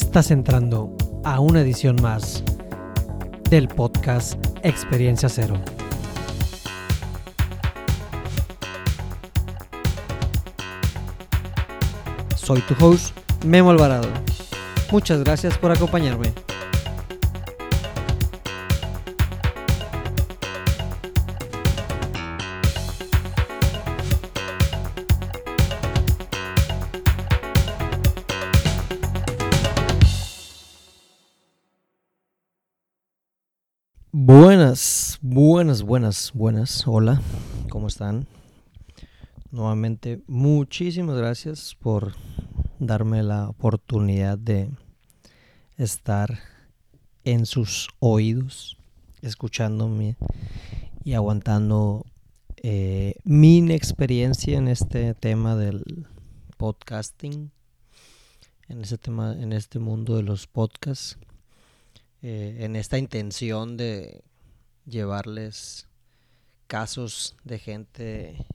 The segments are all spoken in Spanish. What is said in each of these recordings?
Estás entrando a una edición más del podcast Experiencia Cero. Soy tu host, Memo Alvarado. Muchas gracias por acompañarme. Buenas, buenas. Hola, ¿cómo están? Nuevamente, muchísimas gracias por darme la oportunidad de estar en sus oídos, escuchándome y aguantando eh, mi experiencia en este tema del podcasting, en este tema, en este mundo de los podcasts. Eh, en esta intención de llevarles casos de gente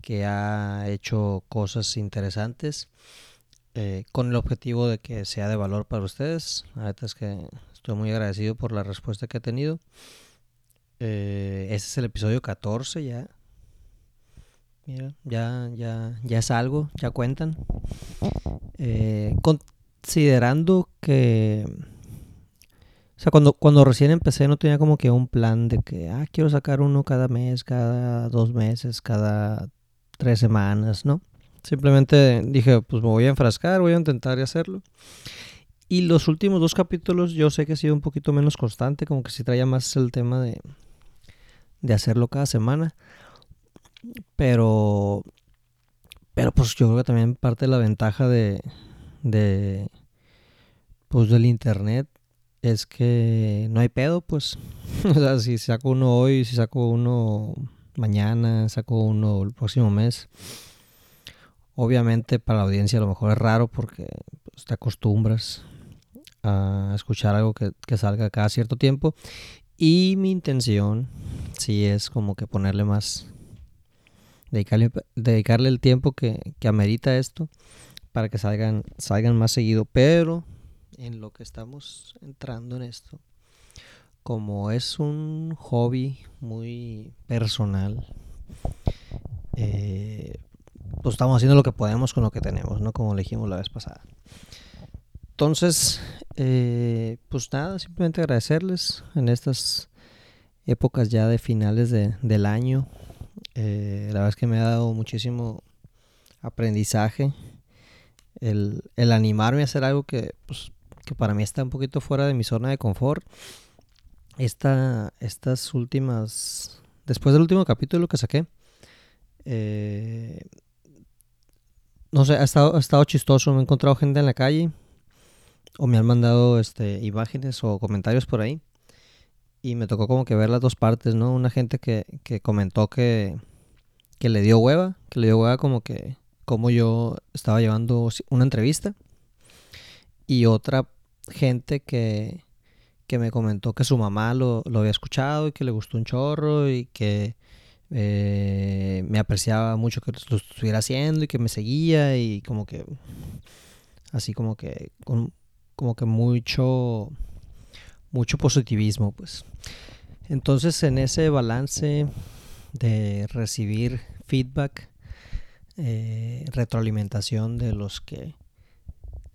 que ha hecho cosas interesantes eh, con el objetivo de que sea de valor para ustedes. Verdad es que estoy muy agradecido por la respuesta que he tenido. Eh, ese es el episodio 14 ya. Mira, ya, ya, ya es algo, ya cuentan. considerando que o sea, cuando, cuando recién empecé no tenía como que un plan de que, ah, quiero sacar uno cada mes, cada dos meses, cada tres semanas, ¿no? Simplemente dije, pues me voy a enfrascar, voy a intentar hacerlo. Y los últimos dos capítulos yo sé que he sido un poquito menos constante, como que si traía más el tema de, de hacerlo cada semana. Pero, pero pues yo creo que también parte de la ventaja de, de pues del internet es que no hay pedo, pues. o sea, si saco uno hoy, si saco uno mañana, saco uno el próximo mes. Obviamente para la audiencia a lo mejor es raro porque pues, te acostumbras a escuchar algo que, salga cada cierto tiempo. Y mi intención sí es como que ponerle más, dedicarle, dedicarle el tiempo que, que amerita esto para que salgan, salgan más seguido. Pero en lo que estamos entrando en esto, como es un hobby muy personal, eh, pues estamos haciendo lo que podemos con lo que tenemos, ¿no? Como elegimos la vez pasada. Entonces, eh, pues nada, simplemente agradecerles en estas épocas ya de finales del año. Eh, la verdad es que me ha dado muchísimo aprendizaje el, el animarme a hacer algo que pues, que para mí está un poquito fuera de mi zona de confort. Esta, estas últimas, después del último capítulo que saqué, eh, no sé, ha estado, ha estado chistoso. Me he encontrado gente en la calle o me han mandado este, imágenes o comentarios por ahí. Y me tocó como que ver las dos partes, ¿no? Una gente que, que comentó que, que le dio hueva, que le dio hueva como que como yo estaba llevando una entrevista. Y otra gente que, me comentó que su mamá lo, había escuchado y que le gustó un chorro y que eh, me apreciaba mucho que lo estuviera haciendo y que me seguía y como que así como que como que mucho mucho positivismo pues. Entonces en ese balance de recibir feedback eh, retroalimentación de los que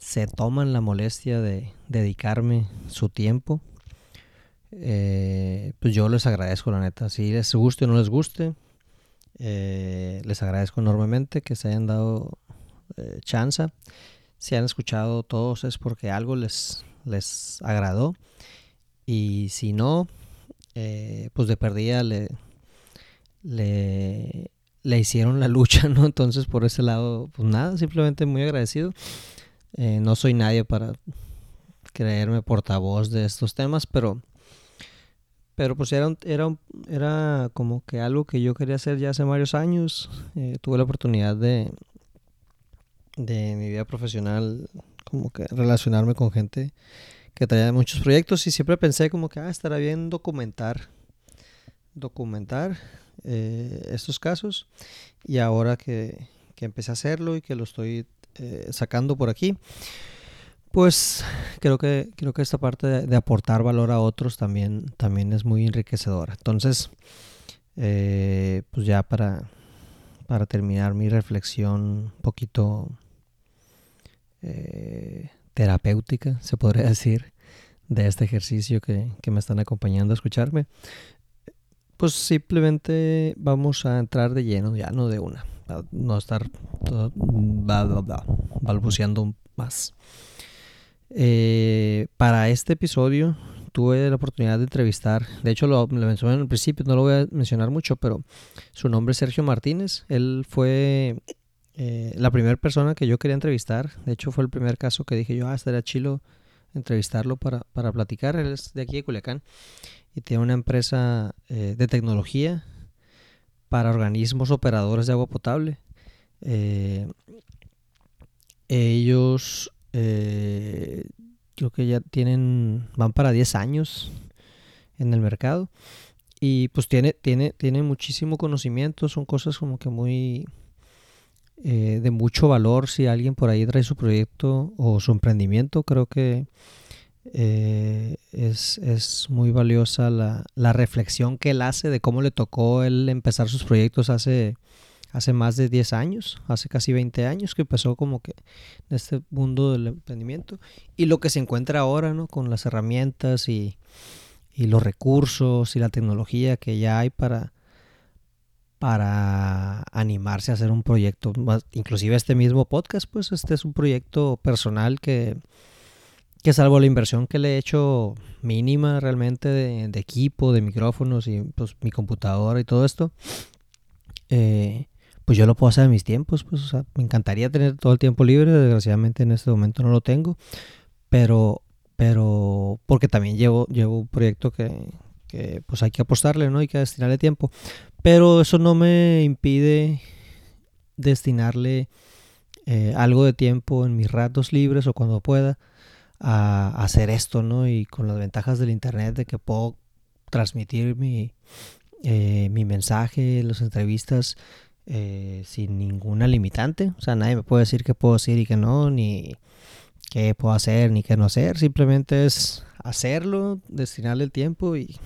se toman la molestia de dedicarme su tiempo, eh, pues yo les agradezco la neta. Si les guste o no les guste, eh, les agradezco enormemente que se hayan dado eh, chance. Si han escuchado todos es porque algo les, les agradó. Y si no, pues de perdida le, le, le hicieron la lucha, ¿no? Entonces por ese lado, pues nada, simplemente muy agradecido. Eh, no soy nadie para creerme portavoz de estos temas, pero, pero pues era, era, era como que algo que yo quería hacer ya hace varios años. Eh, tuve la oportunidad de, de mi vida profesional, como que relacionarme con gente que traía muchos proyectos y siempre pensé como que, ah, estará bien documentar, documentar eh, estos casos y ahora que, que empecé a hacerlo y que lo estoy eh, sacando por aquí, Pues creo que, creo que esta parte de, aportar valor a otros también, también es muy enriquecedora. Entonces, eh, pues ya para, para terminar mi reflexión un poquito eh, terapéutica, se podría decir, de este ejercicio que, que me están acompañando a escucharme, pues simplemente vamos a entrar de lleno, ya no de una, no estar balbuceando más. Eh, para este episodio tuve la oportunidad de entrevistar, de hecho lo, mencioné en el principio, no lo voy a mencionar mucho, pero su nombre es Sergio Martínez. Él fue eh, la primera persona que yo quería entrevistar. De hecho fue el primer caso que dije yo, ah, estaría chilo entrevistarlo para, para platicar. Él es de aquí de Culiacán y tiene una empresa eh, de tecnología para organismos operadores de agua potable. ellos eh, creo que ya tienen, van para 10 años en el mercado. Y pues tiene, tiene, tiene muchísimo conocimiento, son cosas como que muy eh, de mucho valor. Si alguien por ahí trae su proyecto o su emprendimiento, creo que eh, es, muy valiosa la, la, reflexión que él hace de cómo le tocó él empezar sus proyectos hace hace más de 10 años, hace casi 20 años que empezó como que en este mundo del emprendimiento y lo que se encuentra ahora, ¿no? Con las herramientas y, los recursos y la tecnología que ya hay para, para animarse a hacer un proyecto. Inclusive este mismo podcast, pues este es un proyecto personal que, que salvo la inversión que le he hecho mínima realmente de, equipo, de micrófonos y pues mi computadora y todo esto, eh, pues yo lo puedo hacer en mis tiempos, pues, me encantaría tener todo el tiempo libre, desgraciadamente en este momento no lo tengo, pero, pero, porque también llevo, llevo un proyecto que, que pues hay que apostarle, ¿no? Hay que destinarle tiempo, pero eso no me impide destinarle eh, algo de tiempo en mis ratos libres o cuando pueda a, hacer esto, ¿no? Y con las ventajas del internet de que puedo transmitir mi, eh, mi mensaje, las entrevistas eh, sin ninguna limitante. O sea, nadie me puede decir qué puedo decir y qué no, ni qué puedo hacer ni qué no hacer. Simplemente es hacerlo, destinarle el tiempo y,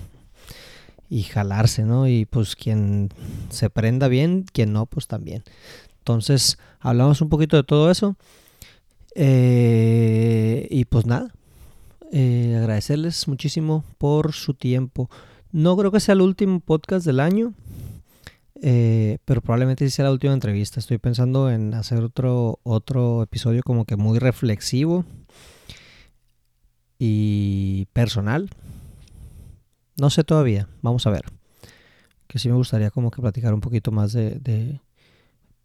y jalarse, ¿no? Y pues quien se prenda bien, quien no, pues también. Entonces, hablamos un poquito de todo eso. Eh, y pues nada, eh, agradecerles muchísimo por su tiempo. No creo que sea el último podcast del año. Eh, pero probablemente sí sea la última entrevista. Estoy pensando en hacer otro, otro episodio como que muy reflexivo y personal. No sé todavía, vamos a ver. Que sí me gustaría como que platicar un poquito más de,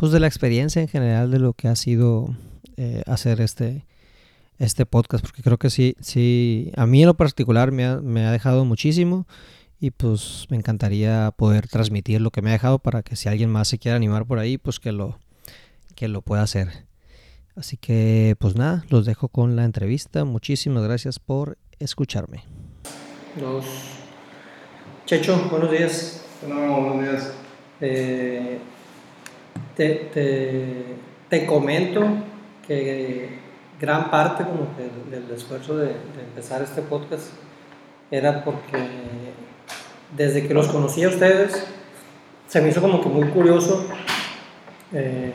pues de la experiencia en general de lo que ha sido eh, hacer este, este podcast, porque creo que sí, sí, a mí en lo particular me ha, me ha dejado muchísimo y pues me encantaría poder transmitir lo que me ha dejado para que si alguien más se quiere animar por ahí, pues que lo, que lo pueda hacer. Así que pues nada, los dejo con la entrevista. Muchísimas gracias por escucharme. Dos. Checho, buenos días. No, buenos días. Eh, te, comento que gran parte como del, esfuerzo de, de empezar este podcast era porque desde que los conocí a ustedes, se me hizo como que muy curioso eh,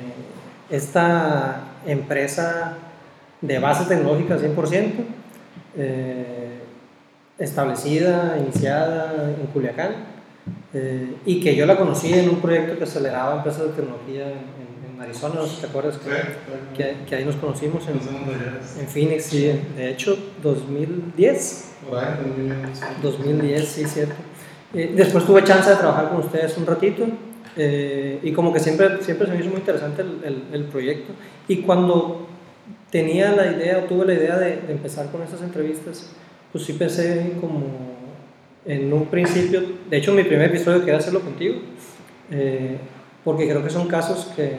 esta empresa de base tecnológica 100%, eh, establecida, iniciada en Culiacán, eh, y que yo la conocí en un proyecto que aceleraba empresas de tecnología en, Arizona, no sé si te acuerdas que, que, ahí nos conocimos en, en Phoenix, sí, de hecho 2010. 2010, sí, cierto. Eh, después tuve chance de trabajar con ustedes un ratito eh, y como que siempre, siempre se me hizo muy interesante el, el, proyecto. Y cuando tenía la idea, tuve la idea de, empezar con estas entrevistas, pues sí pensé como en un principio, de hecho mi primer episodio quería hacerlo contigo, eh, porque creo que son casos que,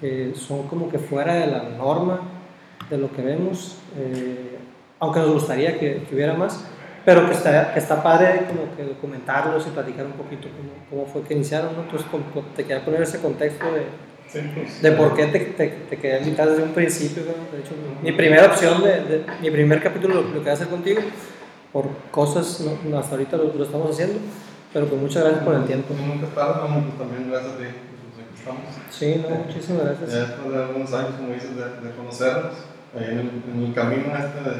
que, son como que fuera de la norma de lo que vemos, aunque nos gustaría que, que hubiera más pero que está, que está padre como que documentarlos y platicar un poquito cómo, cómo fue que iniciaron, ¿no? Entonces te quería poner ese contexto de, de por qué te, te, te quería invitar desde un principio. De hecho, mi primera opción, de, mi primer capítulo lo, que voy a hacer contigo, por cosas, no, hasta ahorita lo, lo, estamos haciendo, pero pues muchas gracias por el tiempo. Nunca tarde, pues también gracias a ti. Pues aquí estamos. Sí, no, muchísimas gracias. Ya después de algunos años, como dices, de, de conocernos, ahí en el, en el camino este de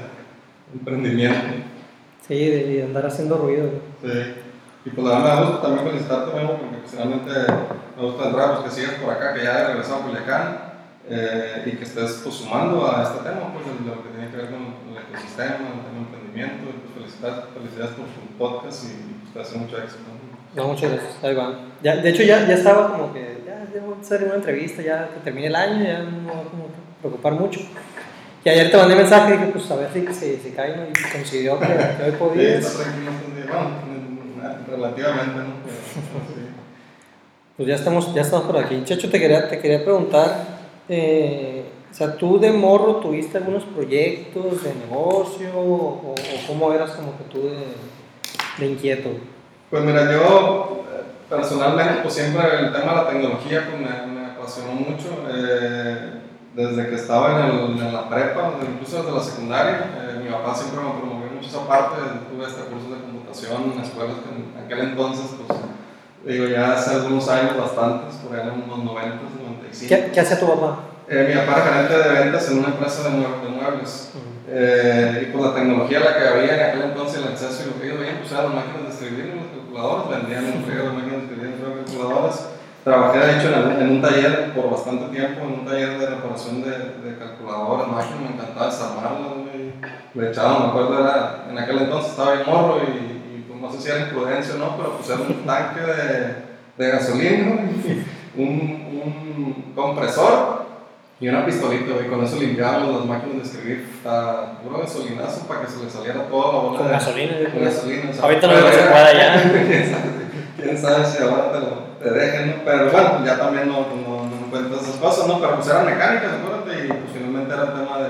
emprendimiento. Sí, de, andar haciendo ruido. Sí. Y pues la verdad me gusta también felicitarte, Memo, porque pues, realmente me gusta entrar, pues que sigas por acá, que ya he regresado a Culiacán eh, y que estés pues, sumando a este tema, pues de lo que tiene que ver con el ecosistema, el tema de emprendimiento. Felicidades, por tu podcast y te hace mucho éxito. No, muchas gracias. Ahí va. Ya, de hecho, ya, ya estaba como que, ya, debo hacer una entrevista, ya que termine el año, ya no me voy a preocupar mucho. Y ayer te mandé mensaje y dije, pues a ver si se, se cae ¿no? y coincidió que, que hoy podías. Sí, relativamente, ¿no? Pues ya estamos, ya estamos por aquí. Checho, te quería, te quería preguntar, eh, o sea, ¿tú de morro tuviste algunos proyectos de negocio o, o cómo eras como que tú de, de, inquieto? Pues mira, yo eh, personalmente, pues siempre el tema de la tecnología pues me, me apasionó mucho. Eh, desde que estaba en, el, en la prepa, incluso desde la secundaria, eh, mi papá siempre me promovió mucho esa parte, tuve este curso de computación en escuelas que en aquel entonces, pues, digo, ya hace algunos años, bastantes, por ahí en unos 90, 95. ¿Qué, qué hacía tu papá? Eh, mi papá era gerente de ventas en una empresa de, muebles. eh, y pues la tecnología la que había en aquel entonces, el acceso y lo que ellos veían, pues eran las máquinas de escribir, los calculadores, vendían en frío las máquinas de escribir, los calculadores Trabajé de hecho en, un taller por bastante tiempo, en un taller de reparación de, de calculadoras, máquinas, me encantaba desarmarlas, le echaba, me acuerdo, era, en aquel entonces estaba bien morro y, y pues, no sé si era imprudencia o no, pero pues era un tanque de, de gasolina, un, un compresor y una pistolita, y con eso limpiábamos las máquinas de escribir a puro gasolinazo para que se le saliera toda la bola. Con gasolina, con gasolina. Ahorita no se puede ya. Quién sabe si ahora te lo te dejen, ¿no? Pero bueno, ya también no, no, no encuentras esas cosas, ¿no? Pero pues eran mecánicas, acuérdate, y pues finalmente era tema de,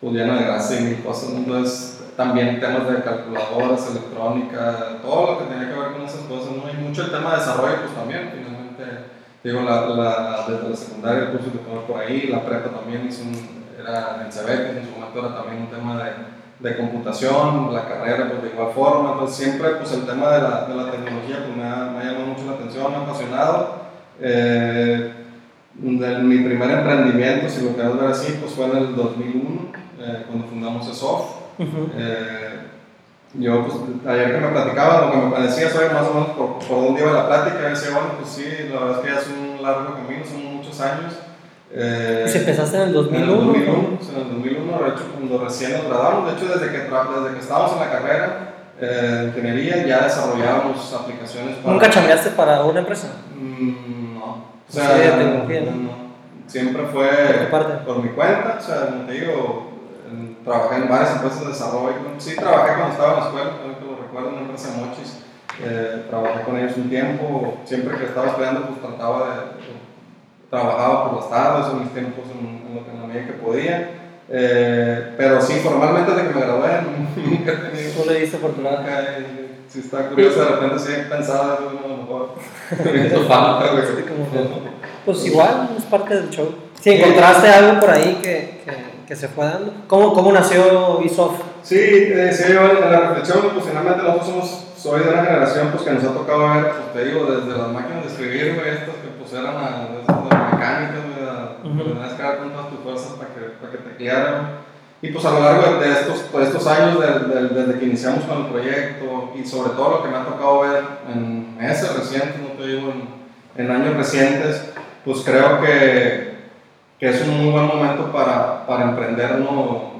pues lleno de grasa y mil cosas, ¿no? Entonces también temas de calculadoras, electrónica, todo lo que tenía que ver con esas cosas, ¿no? Y mucho el tema de desarrollo, pues también, finalmente, digo, la, la, desde la secundaria, el curso que tomé por ahí, la prepa también hizo un, era en CB, que en su momento era también un tema de de computación, la carrera pues de igual forma, entonces siempre pues el tema de la, de la tecnología pues me ha, me ha, llamado mucho la atención, me ha apasionado. Eh, de, mi primer emprendimiento, si lo quieres ver así, pues fue en el 2001, eh, cuando fundamos ESOF. Uh -huh. eh, yo, pues, ayer que me platicaba, lo que me parecía, soy más o menos por, por dónde iba la plática, decía, bueno, pues sí, la verdad es que ya es un largo camino, son muchos años. Eh, ¿Y si empezaste en el 2001? En el 2001, en el 2001, de hecho, cuando recién nos graduamos, de hecho, desde que, desde que estábamos en la carrera eh, de ingeniería, ya desarrollábamos aplicaciones para. ¿Nunca cambiaste para una empresa? Mm, no. O sea, sí, tecnología, no, no. Siempre fue ¿Por, por mi cuenta, o sea, como te digo, trabajé en varias empresas de desarrollo. Sí, trabajé cuando estaba en la escuela, que lo recuerdo, en una empresa de mochis. Eh, trabajé con ellos un tiempo, siempre que estaba estudiando, pues trataba de, trabajaba por las tardes en mis tiempos en, en lo que en la medida que podía. Eh, pero sí, formalmente desde que me gradué, nunca he tenido. ¿Tú le diste oportunidad? Eh, si está curioso, de repente sí he pensado, a lo mejor. falta, Pues igual, es parte del show. Si encontraste algo por ahí que, que, que, se fue dando. ¿Cómo, cómo nació Isof? Sí, eh, sí, yo en la reflexión, pues finalmente nosotros somos, soy de una generación pues, que nos ha tocado ver, pues te digo, desde las máquinas de escribir, estas que pues eran a, desde mecánicas, ¿verdad? Uh -huh. tenías que dar con todas tus fuerzas para que, para que te guiaran. Y pues a lo largo de estos, de estos años, de, de, desde que iniciamos con el proyecto y sobre todo lo que me ha tocado ver en meses recientes, no te digo en, en años recientes, pues creo que, que, es un muy buen momento para, para emprender ¿no?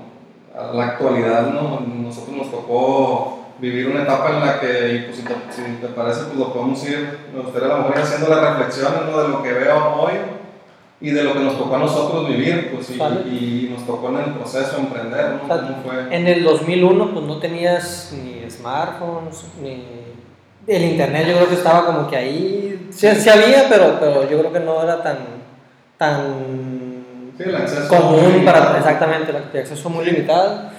a la actualidad. ¿no? Nosotros nos tocó vivir una etapa en la que, pues, si, te, si te parece, pues lo podemos ir, me gustaría a lo mejor haciendo las reflexiones ¿no? de lo que veo hoy y de lo que nos tocó a nosotros vivir, pues, y, y nos tocó en el proceso de emprender, ¿no? ¿Cómo fue? En el 2001, pues no tenías ni smartphones, ni el internet, yo creo que estaba como que ahí, sí, sí había, pero, pero yo creo que no era tan, tan sí, el acceso común para, exactamente, el acceso muy limitado.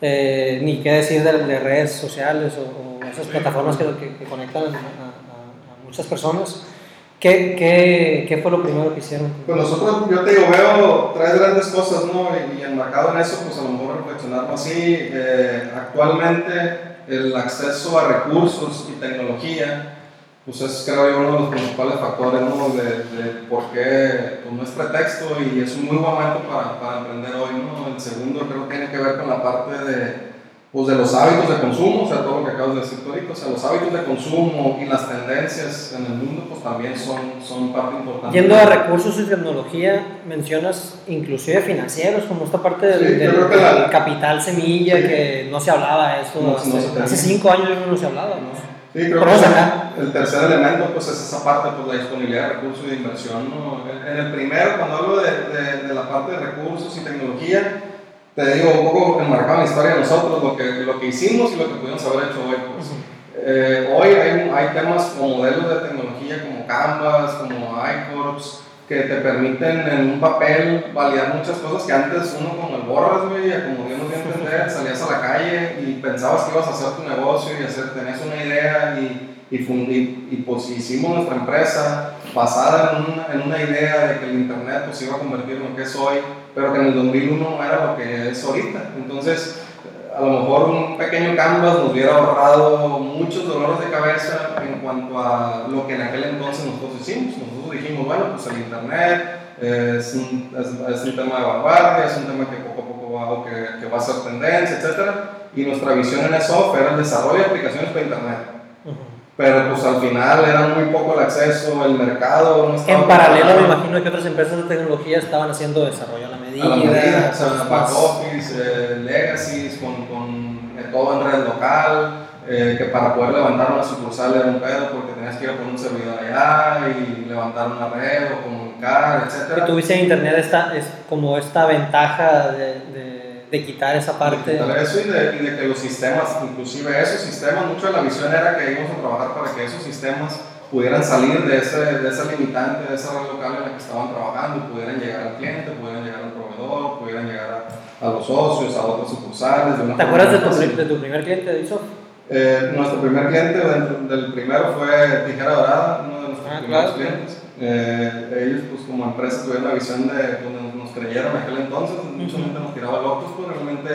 Eh, ni qué decir de, de redes sociales o, o esas plataformas que, que, que conectan a, a, a, muchas personas. ¿Qué, qué, ¿Qué, fue lo primero que hicieron? Pues nosotros, yo te digo, veo tres grandes cosas, ¿no? Y, enmarcado en eso, pues a lo mejor reflexionarlo así. Eh, actualmente, el acceso a recursos y tecnología, pues es creo yo uno de los principales factores, ¿no? De, de por qué pues no es pretexto y es un muy buen momento para, para emprender hoy, ¿no? El segundo creo que tiene que ver con la parte de pues de los hábitos de consumo, o sea, todo lo que acabas de decir ahorita, o sea, los hábitos de consumo y las tendencias en el mundo, pues también son, son parte importante. Yendo a recursos y tecnología, mencionas inclusive financieros, como esta parte del, capital semilla, que no se hablaba eso, hace, cinco años no se hablaba, ¿no? Sí, creo que el tercer elemento pues es esa parte, pues la disponibilidad de recursos y de inversión. ¿no? En el primero, cuando hablo de, de, de la parte de recursos y tecnología, te digo un poco enmarcado en la historia de nosotros, lo que, lo que hicimos y lo que pudimos haber hecho hoy. Pues. Eh, hoy hay, hay, temas como modelos de tecnología como Canvas, como iCorps, que te permiten en un papel validar muchas cosas que antes uno con el borras, güey, como Dios nos entender, salías a la calle y pensabas que ibas a hacer tu negocio y hacer, tenías una idea y y, y, y, pues hicimos nuestra empresa basada en una, en una, idea de que el Internet pues iba a convertir en lo que es hoy, pero que en el 2001 no era lo que es ahorita. Entonces, a lo mejor un pequeño canvas nos hubiera ahorrado muchos dolores de cabeza en cuanto a lo que en aquel entonces nosotros hicimos. Nosotros dijimos, bueno, pues el Internet es un, tema de vanguardia, es un tema que poco a poco va, que va a ser tendencia, etc. Y nuestra visión en eso era el desarrollo de aplicaciones para Internet pero pues al final era muy poco el acceso, el mercado no estaba... En paralelo me imagino que otras empresas de tecnología estaban haciendo desarrollo a la medida. A la medida, o sea, back office, eh, legacies, con, con eh, todo en red local, eh, que para poder levantar una sucursal era un pedo porque tenías que ir a poner un servidor allá y levantar una red o comunicar, etc. Tuviste en internet esta, es como esta ventaja de de quitar esa parte. De quitar eso y de, y de, que los sistemas, inclusive esos sistemas, mucho de la visión era que íbamos a trabajar para que esos sistemas pudieran salir de, ese, de esa limitante, de esa red local en la que estaban trabajando, pudieran llegar al cliente, pudieran llegar al proveedor, pudieran llegar a, a los socios, a otros sucursales. ¿Te acuerdas de tu, de tu, primer cliente de ISO? Eh, nuestro primer cliente del primero fue Tijera Dorada, uno de nuestros ah, primeros clientes. Eh, ellos, pues como empresa, tuvieron la visión de, pues, nos, creyeron en aquel entonces, mucha gente nos tiraba locos, pues realmente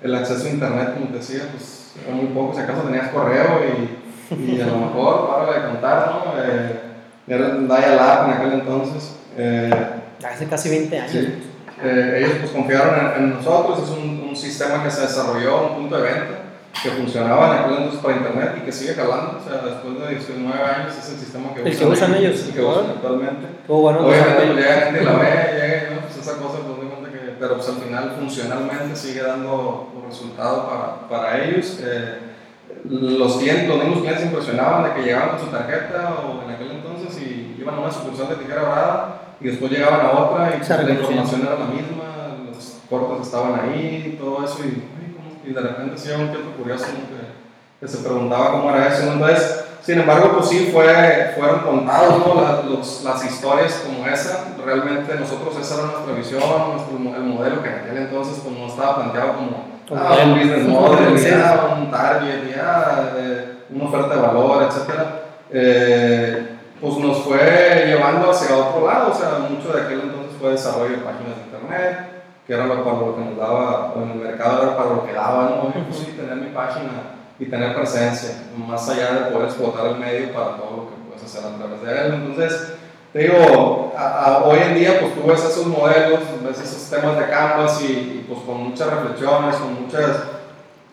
el acceso a internet, como te decía, pues era muy poco, si acaso tenías correo y, y a lo mejor, para de contar, ¿no? Eh, era dial-up en aquel entonces. Eh, Hace casi 20 años. Sí. Eh, ellos pues confiaron en, en nosotros, es un, un, sistema que se desarrolló, un punto de venta que funcionaba en aquel entonces para internet y que sigue calando, o sea, después de 19 años es el sistema que, el usan, que usan ellos, el que usan actualmente. bueno, Obviamente pues, llega gente la ve, llega, ¿no? pues esa cosa, pues, que, pero pues al final funcionalmente sigue dando resultado para, para ellos. Eh, los clientes, los mismos clientes impresionaban de que llegaban con su tarjeta o en aquel entonces y iban a una sucursal de tijera dorada y después llegaban a otra y la información era la misma, los cortes estaban ahí, todo eso y y de repente sí un tipo curioso que, que, se preguntaba cómo era eso. Entonces, sin embargo, pues sí fue, fueron contados ¿no? las, los, las historias como esa. Realmente nosotros esa era nuestra visión, nuestro, el modelo que en aquel entonces pues, no estaba planteado como ah, un business model, ya, un target, ya, eh, una oferta de valor, etc. Eh, pues nos fue llevando hacia otro lado, o sea, mucho de aquel entonces fue desarrollo de páginas de internet, que era para lo que nos daba, en el mercado era para lo que daba, ¿no? Pues sí, tener mi página y tener presencia, más allá de poder explotar el medio para todo lo que puedes hacer a través de él. Entonces, te digo, hoy en día pues tú ves esos modelos, ves esos temas de Canvas y, pues con muchas reflexiones, con muchas,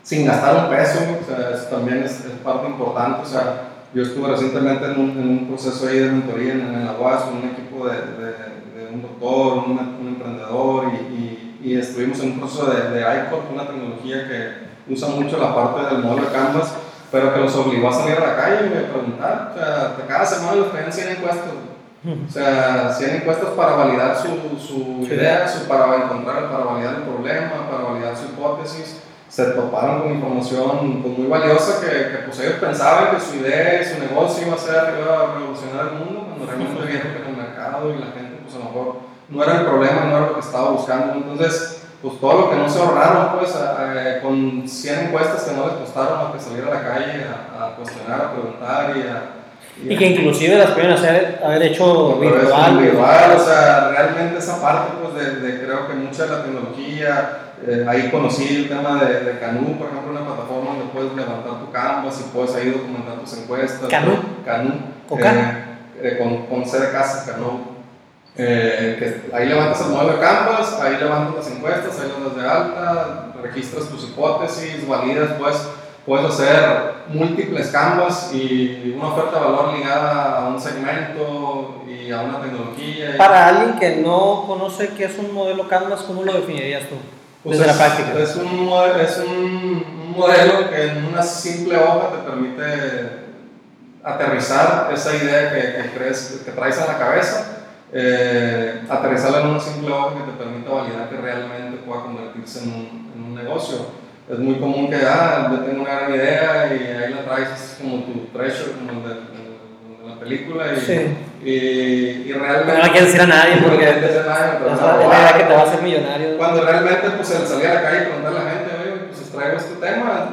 sin gastar un peso, o sea, eso también es, parte importante, o sea, yo estuve recientemente en un, en un proceso ahí de mentoría en, en la UAS con un equipo de, de, un doctor, un, un emprendedor y y estuvimos en un proceso de, de ICOR, una tecnología que usa mucho la parte del modelo de Canvas, pero que los obligó a salir a la calle y a preguntar. O sea, cada semana les pedían 100 encuestas. O sea, 100 encuestas para validar su, su idea, su, para encontrar, para validar el problema, para validar su hipótesis. Se toparon con información pues, muy valiosa que, que pues, ellos pensaban que su idea y su negocio iba a ser, iba a revolucionar el mundo, cuando realmente vieron que el mercado y la gente, pues a lo mejor no era el problema, no era lo que estaba buscando. Entonces, pues todo lo que no se ahorraron, pues con 100 encuestas que no les costaron a que salir a la calle a, cuestionar, a preguntar y a... Y, que inclusive las pueden hacer, haber hecho virtual. virtual. O sea, realmente esa parte pues, de, de creo que mucha de la tecnología, eh, ahí conocí el tema de, de Canú, por ejemplo, una plataforma donde puedes levantar tu canvas y puedes ahí documentar tus encuestas. ¿Canú? Canú. Eh, eh, con, con C de casa, Canú. Que ahí levantas el modelo de Canvas, ahí levantas las encuestas, ahí las de alta, registras tus hipótesis, validas, pues puedes hacer múltiples canvas y una oferta de valor ligada a un segmento y a una tecnología. Para alguien que no conoce qué es un modelo canvas, ¿cómo lo definirías tú? Pues desde la práctica. Es un, es un modelo que en una simple hoja te permite aterrizar esa idea que, que crees, que traes en la cabeza, eh, aterrizarla en una simple hoja que te permita validar que realmente pueda convertirse en un, en un negocio es muy común que, ah, yo tengo una gran idea y ahí la traes como tu treasure, como el de, la película. Y, sí. y, y, realmente. No la quieres decir a nadie porque. No decir a nadie, pero. Es la idea que te va a hacer millonario. Cuando realmente, pues, el salir a la calle y preguntarle a la gente, oye, pues traigo este tema.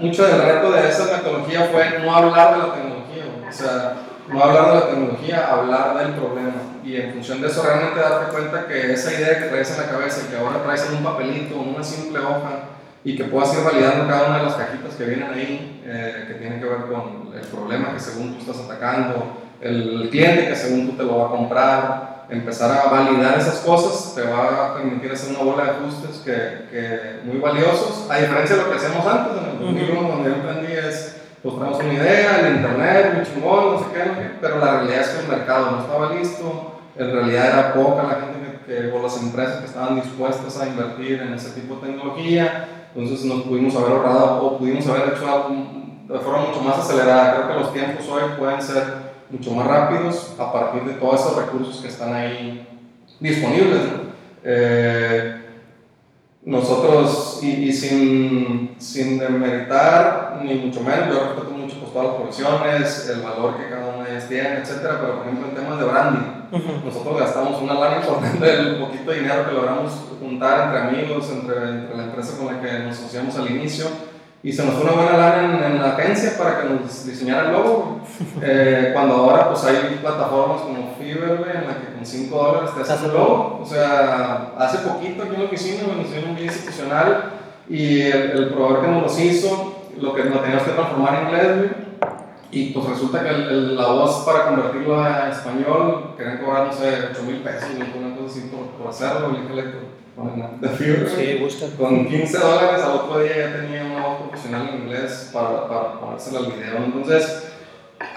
Mucho del reto de esa metodología fue no hablar de la tecnología, o sea, no hablar de la tecnología, hablar del problema. Y en función de eso, realmente darte cuenta que esa idea que traes en la cabeza y que ahora traes en un papelito, en una simple hoja, y que puedas ir validando cada una de las cajitas que vienen ahí, eh, que tienen que ver con el problema que según tú estás atacando, el, cliente que según tú te lo va a comprar, empezar a validar esas cosas te va a permitir hacer una bola de ajustes que, que muy valiosos, a diferencia de lo que hacíamos antes, en el 2001, donde yo emprendí es, pues traemos una idea, el internet, muy chingón, no sé qué, pero la realidad es que el mercado no estaba listo, en realidad era poca la gente que, o las empresas que estaban dispuestas a invertir en ese tipo de tecnología, entonces nos pudimos haber ahorrado o pudimos haber hecho algo de forma mucho más acelerada. Creo que los tiempos hoy pueden ser mucho más rápidos a partir de todos esos recursos que están ahí disponibles. Eh, nosotros, y, sin, sin demeritar, ni mucho menos, yo respeto mucho pues, todas las profesiones, el valor que cada una de ellas tiene, etc. Pero, por ejemplo, en temas de branding, nosotros gastamos una lana importante del poquito dinero que logramos juntar entre amigos, entre, entre, la empresa con la que nos asociamos al inicio, y se nos fue una buena lana en, la agencia para que nos diseñara el logo. Eh, cuando ahora pues hay plataformas como Fiverr, en la que con 5 dólares te haces el logo. O sea, hace poquito aquí en la oficina nos hicieron un guía institucional y el, proveedor que nos los hizo, lo que nos teníamos que transformar en inglés, y pues resulta que la voz para convertirlo a español querían cobrar, no sé, 8 mil pesos, una cosa así por, por hacerlo, y dije, de Fiverr. Sí, Con 15 dólares al otro día ya tenía una voz profesional en inglés para, para ponérsela al video. Entonces,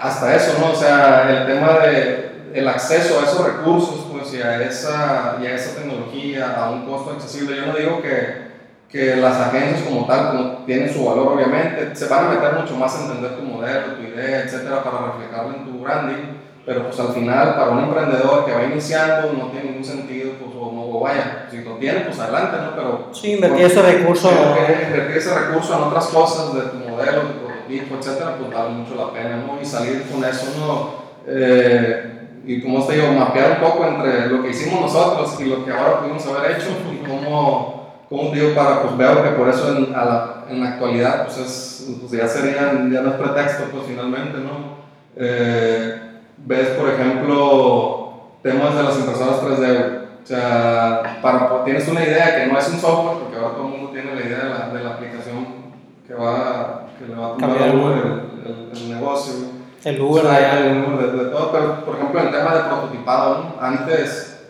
hasta eso, ¿no? O sea, el tema de el acceso a esos recursos, pues, y a esa, y a esa tecnología a un costo accesible. Yo no digo que, que las agencias como tal como tienen su valor, obviamente, se van a meter mucho más a entender tu modelo, tu idea, etcétera, para reflejarlo en tu branding. Pero pues al final, para un emprendedor que va iniciando, no tiene ningún sentido pues, o vaya, si lo tiene, pues adelante, ¿no? Pero. Sí, invertir ese recurso. Invertir ese recurso en otras cosas de tu modelo, tu prototipo, etcétera, pues vale mucho la pena, ¿no? Y salir con eso, ¿no? Eh, y como te digo, mapear un poco entre lo que hicimos nosotros y lo que ahora pudimos haber hecho y cómo, cómo digo, para, pues veo que por eso en, la, en la actualidad, pues, es, pues ya serían, ya no es pretexto, pues finalmente, ¿no? Eh, ves, por ejemplo, temas de las impresoras 3D, o sea, para, tienes una idea que no es un software, porque ahora todo el mundo tiene la idea de la, de la aplicación que, va, que le va a tomar el, el, el, negocio. El Uber, el de, todo, pero por ejemplo, el tema de prototipado, antes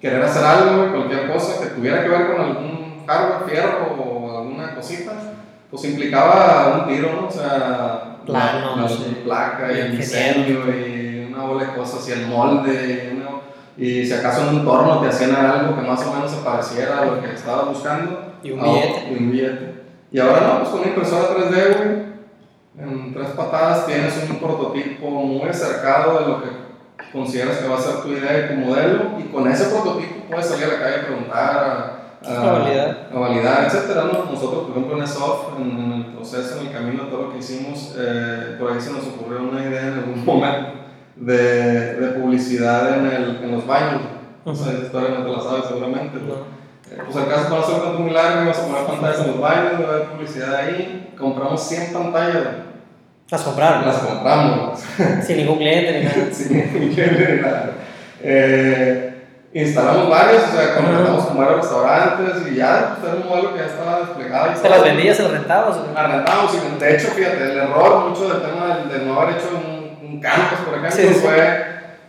querer hacer algo, cualquier cosa que tuviera que ver con algún hardware, fierro o alguna cosita, pues implicaba un tiro, ¿no? O sea, Plano, la, placa y el diseño y una bola de cosas y el molde. Y y si acaso en un torno te hacían algo que más o menos se pareciera a lo que estabas buscando. Y un billete. y un billete. Y ahora no, pues con una impresora 3D, güey, en tres patadas tienes un prototipo muy acercado de lo que consideras que va a ser tu idea y tu modelo, y con ese prototipo puedes salir a la calle a preguntar, a, a, validar, a validar etcétera, ¿no? Nosotros, por ejemplo, en ESOF, en, en, el proceso, en el camino, todo lo que hicimos, eh, por ahí se nos ocurrió una idea en algún momento de, de publicidad en, el, en, los baños. Uh -huh. Esa historia no te la sabes seguramente. No. Eh, pues el caso para hacer un milagro, vamos a poner pantallas en los baños, va a haber publicidad ahí. Compramos 100 pantallas. Las compraron. Las compramos. Sin ningún cliente ni nada. Sin ningún cliente ni nada. Eh, instalamos varios, o sea, contratamos como varios restaurantes y ya, pues era un modelo que ya estaba desplegado. ¿Se las vendías, se las rentabas? Las rentábamos y de hecho, fíjate, el error mucho del tema de, no haber hecho un, un campus, por ejemplo, fue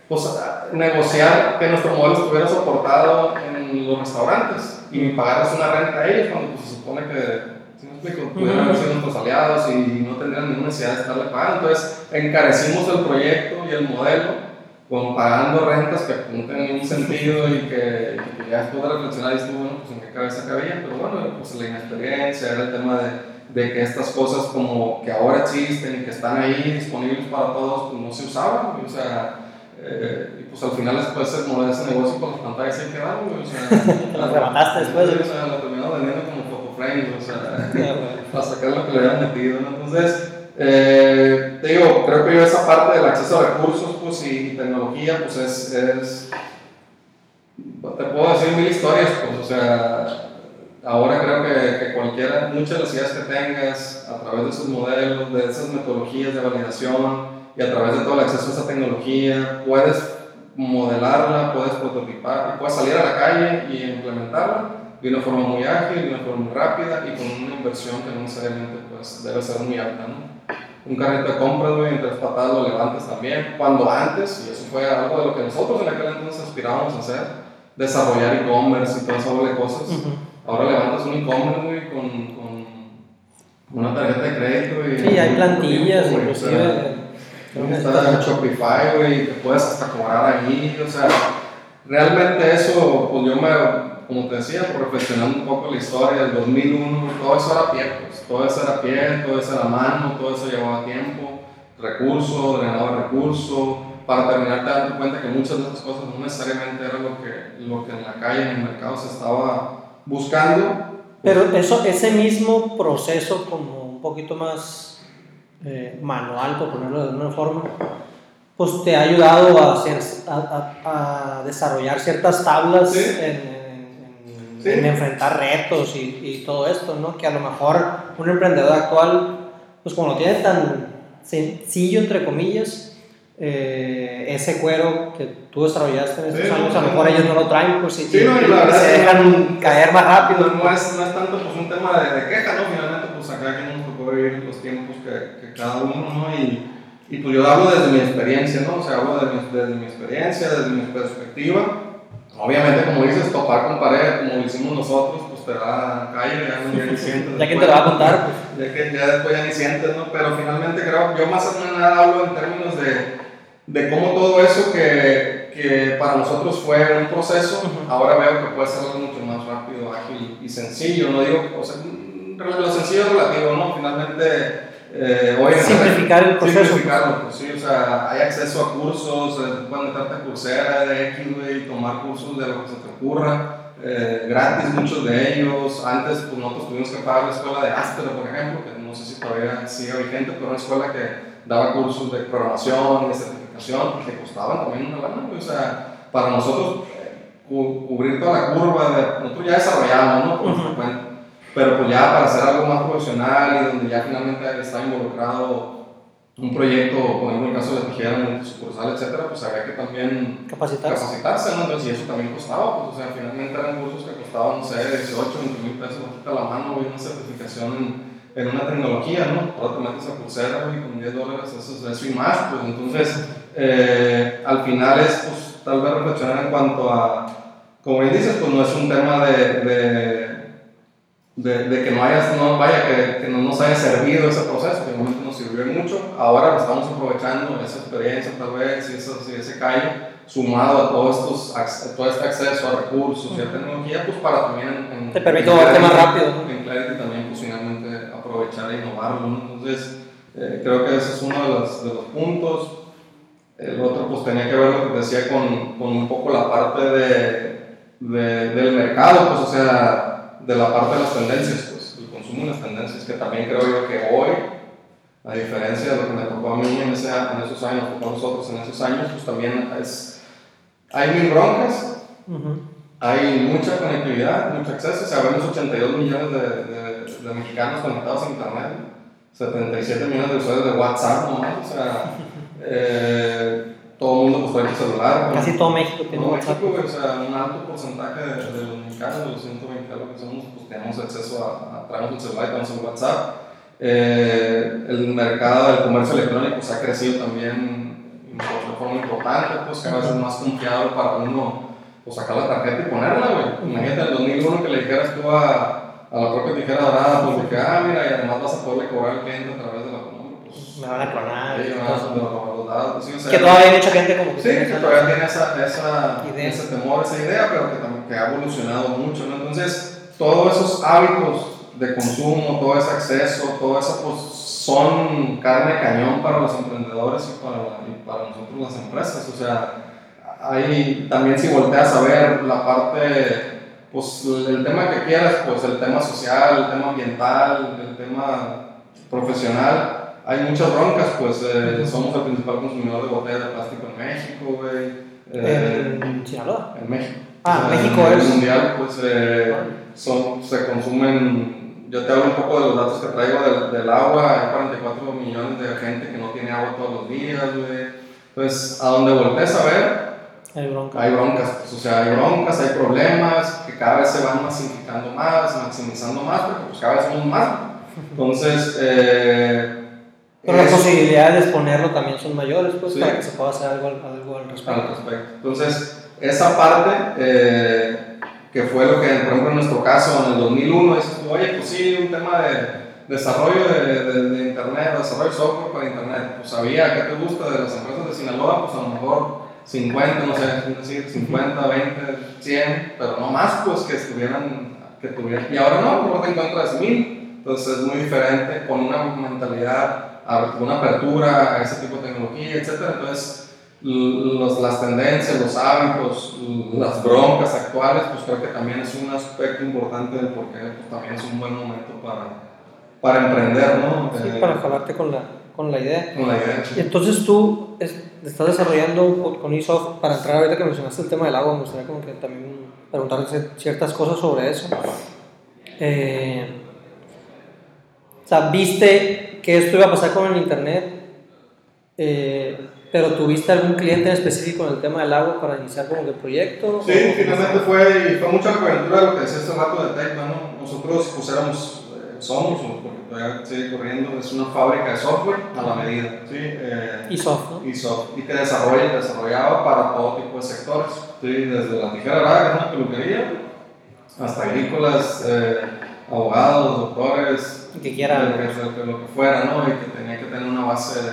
pues, negociar que nuestro modelo estuviera soportado en los restaurantes y pagarles una renta a ellos cuando pues, se supone que si me explico, pudieran haber sido nuestros aliados y no tendrían ninguna necesidad de estarle pagando. Entonces, encarecimos el proyecto y el modelo con pagando rentas que no tenían ningún sentido y que, ya después de reflexionar y estuvo, bueno, pues en qué cabeza cabía, pero bueno, pues la inexperiencia, era el tema de, de, que estas cosas como que ahora existen y que están ahí disponibles para todos, pues no se usaban, o sea, eh, y pues al final después se mover ese negocio con las pantallas se quedaron, o sea, las remataste después, o sea, lo terminó vendiendo como photoframes, o sea, para sacar lo que le habían metido, ¿no? entonces eh, te digo, creo que yo esa parte del acceso a recursos pues, y, tecnología, pues es, es, te puedo decir mil historias, pues, o sea, ahora creo que, que cualquiera, muchas de las ideas que tengas a través de esos modelos, de esas metodologías de validación y a través de todo el acceso a esa tecnología, puedes modelarla, puedes prototipar, puedes salir a la calle y implementarla de una forma muy ágil, de una forma muy rápida y con una inversión que no necesariamente pues, debe ser muy alta. ¿no? Un carrito de compras, güey, en tres patadas lo levantas también. Cuando antes, y eso fue algo de lo que nosotros en aquel entonces aspirábamos a hacer, desarrollar e-commerce y todo eso de cosas. Ahora levantas un e-commerce, con, con, una tarjeta de crédito. Y, sí, hay plantillas, inclusive. Está Shopify, güey, que puedes hasta cobrar ahí, o sea, realmente eso, pues yo me como te decía, reflexionando un poco la historia del 2001, todo eso era pie, pues, todo eso era pie, todo eso era mano, todo eso llevaba tiempo, recursos, drenado de recursos, para terminar te das cuenta que muchas de esas cosas no necesariamente era lo que, lo que en la calle, en el mercado se estaba buscando. Pero eso, ese mismo proceso como un poquito más eh, manual, por ponerlo de alguna forma, pues te ha ayudado a, hacer, a, a, desarrollar ciertas tablas en en enfrentar retos y, y, todo esto, ¿no? Que a lo mejor un emprendedor actual, pues como lo tiene tan sencillo, entre comillas, eh, ese cuero que tú desarrollaste en estos años, a lo mejor ellos no lo traen, pues y, sí, no, y la se dejan caer más rápido. No, es, no es tanto pues, un tema de, de, queja, ¿no? Finalmente, pues acá que nos tocó vivir los tiempos que, que cada uno, ¿no? Y, y pues yo hablo desde mi experiencia, ¿no? O sea, hablo desde mi, desde mi experiencia, desde mi perspectiva Obviamente, como dices, topar con pared, como lo hicimos nosotros, pues te da calle, ya, no, ni sientes. ya que te lo va a contar, pues. Ya que ya después ya ni sientes, ¿no? Pero finalmente creo, yo más o nada hablo en términos de, de cómo todo eso que, que para nosotros fue un proceso, ahora veo que puede ser algo mucho más rápido, ágil y sencillo. No digo, o sea, lo sencillo es relativo, ¿no? Finalmente eh, simplificar el proceso. Simplificarlo, pues, sí, o sea, hay acceso a cursos, eh, pueden meterte a Coursera, de y tomar cursos de lo que se te ocurra, eh, gratis muchos de ellos. Antes, pues nosotros tuvimos que pagar la escuela de Astra, por ejemplo, que no sé si todavía sigue vigente, pero una escuela que daba cursos de programación y que costaban también una lana, o sea, para nosotros eh, cubrir toda la curva, de, nosotros ya desarrollamos, ¿no? Por uh pero pues ya para hacer algo más profesional y donde ya finalmente está involucrado un proyecto, por ejemplo en el caso de Tijera, sucursal, etcétera, pues había que también capacitarse, capacitarse ¿no? Entonces, y eso también costaba, pues, o sea, finalmente eran cursos que costaban, no sé, 18, 20 mil pesos, a la mano, una certificación en, una tecnología, ¿no? Ahora te metes a Coursera, y con 10 dólares, eso, eso y más, pues, entonces, eh, al final es, pues, tal vez reflexionar en cuanto a, como bien dices, pues no es un tema de, de de, de, que no, hayas, no vaya, que, que, no nos haya servido ese proceso, que en momento nos sirvió mucho. Ahora estamos aprovechando esa experiencia, tal vez, y, eso, y ese calle, sumado a todos estos, todo este acceso a recursos y a tecnología, pues para también. En, Te permite moverte más rápido. En Clarity también, aprovechar e innovarlo. Entonces, eh, creo que ese es uno de los, de los puntos. El otro, pues tenía que ver lo que decía con, con un poco la parte de, de, del mercado, pues, o sea de la parte de las tendencias, pues, el consumo de las tendencias, que también creo yo que hoy, a diferencia de lo que me tocó a mí en, ese, en esos años, tocó a nosotros en esos años, pues también es, hay mil broncas, hay mucha conectividad, mucho acceso, o sea, vemos 82 millones de, de, de, mexicanos conectados a internet, 77 millones de usuarios de WhatsApp nomás, o sea, eh, todo el mundo pues trae el celular. ¿no? Casi todo México tiene No, WhatsApp. México, o sea, un alto porcentaje de, de los mexicanos, de los 120 algo que somos, pues tenemos acceso a, a traemos el celular y tenemos el WhatsApp. Eh, el mercado del comercio electrónico pues, ha crecido también de forma importante, pues cada vez es más confiable para uno pues, sacar la tarjeta y ponerla, güey. Imagínate en el 2001 que le dijeras tú a, a la propia tijera dorada, pues que, ah, mira, y además vas a poderle cobrar al cliente a través de la economía. Pues, Me van a clonar. sí, los- datos, sí, o sea, Que todavía hay mucha gente como que Sí, que todavía tiene esa, esa, Idea. ese temor, esa idea, pero que, también, que ha evolucionado mucho, ¿no? Entonces, todos esos hábitos de consumo, todo ese acceso, todo eso, pues, son carne cañón para los emprendedores y para, y para nosotros las empresas. O sea, hay también si volteas a ver la parte, pues, el tema que quieras, pues, el tema social, el tema ambiental, el tema profesional, hay muchas broncas, pues eh, somos el principal consumidor de botellas de plástico en México, güey. Eh, En Sinaloa. en México. Ah, México a nivel es- mundial, pues eh, son, se consumen. Yo te hablo un poco de los datos que traigo del, del agua. Hay 44 millones de gente que no tiene agua todos los días, güey. Entonces, a donde voltees a ver, Hay bronca. hay broncas, pues, o sea, hay broncas, hay problemas que cada vez se van masificando más, maximizando más, porque pues cada vez somos más. Entonces, eh, Pero las posibilidades de exponerlo también son mayores, pues, Sí. para que se pueda hacer algo, al- algo al al respecto. respecto. Entonces, esa parte, eh, que fue lo que, por ejemplo, en nuestro caso, en el 2001, dices tú, oye, pues sí, un tema de desarrollo de, de- de Internet, desarrollo de software para Internet. Pues sabía que te gusta de las empresas de Sinaloa, pues a lo mejor 50, no sé, es decir, 50, 20, 100, pero no más, pues que estuvieran, que tuvieran. Y ahora no, ahora te encuentras mil. Entonces es muy diferente, con una mentalidad, a- una apertura a ese tipo de tecnología, etc. Entonces, los, las tendencias, los hábitos, las broncas actuales, pues creo que también es un aspecto importante del por qué pues, también es un buen momento para, para emprender, ¿no? Sí, para jalarte con la, con la idea. Con la idea. Y entonces tú es- estás desarrollando con- con eSoft, para entrar ahorita que mencionaste el tema del agua, me gustaría como que también preguntarte ciertas cosas sobre eso. Eh, o sea, viste que esto iba a pasar con el Internet, eh, pero tuviste algún cliente en específico en el tema del agua para iniciar como que el proyecto? Sí, ¿O- finalmente fue, fue mucha la coyuntura de lo que decía hace rato de Tecma, ¿no? Nosotros pues éramos, somos, o porque todavía sigue corriendo, es una fábrica de software a la medida, ¿sí? Eh, eSoft, ¿no? y, soft- y que desarrolla, desarrollaba para todo tipo de sectores, ¿sí? desde la tijera es una peluquería, hasta agrícolas, eh, abogados, doctores, Que quiera- lo que, lo que- lo que fuera, ¿no? y que tenía que tener una base de,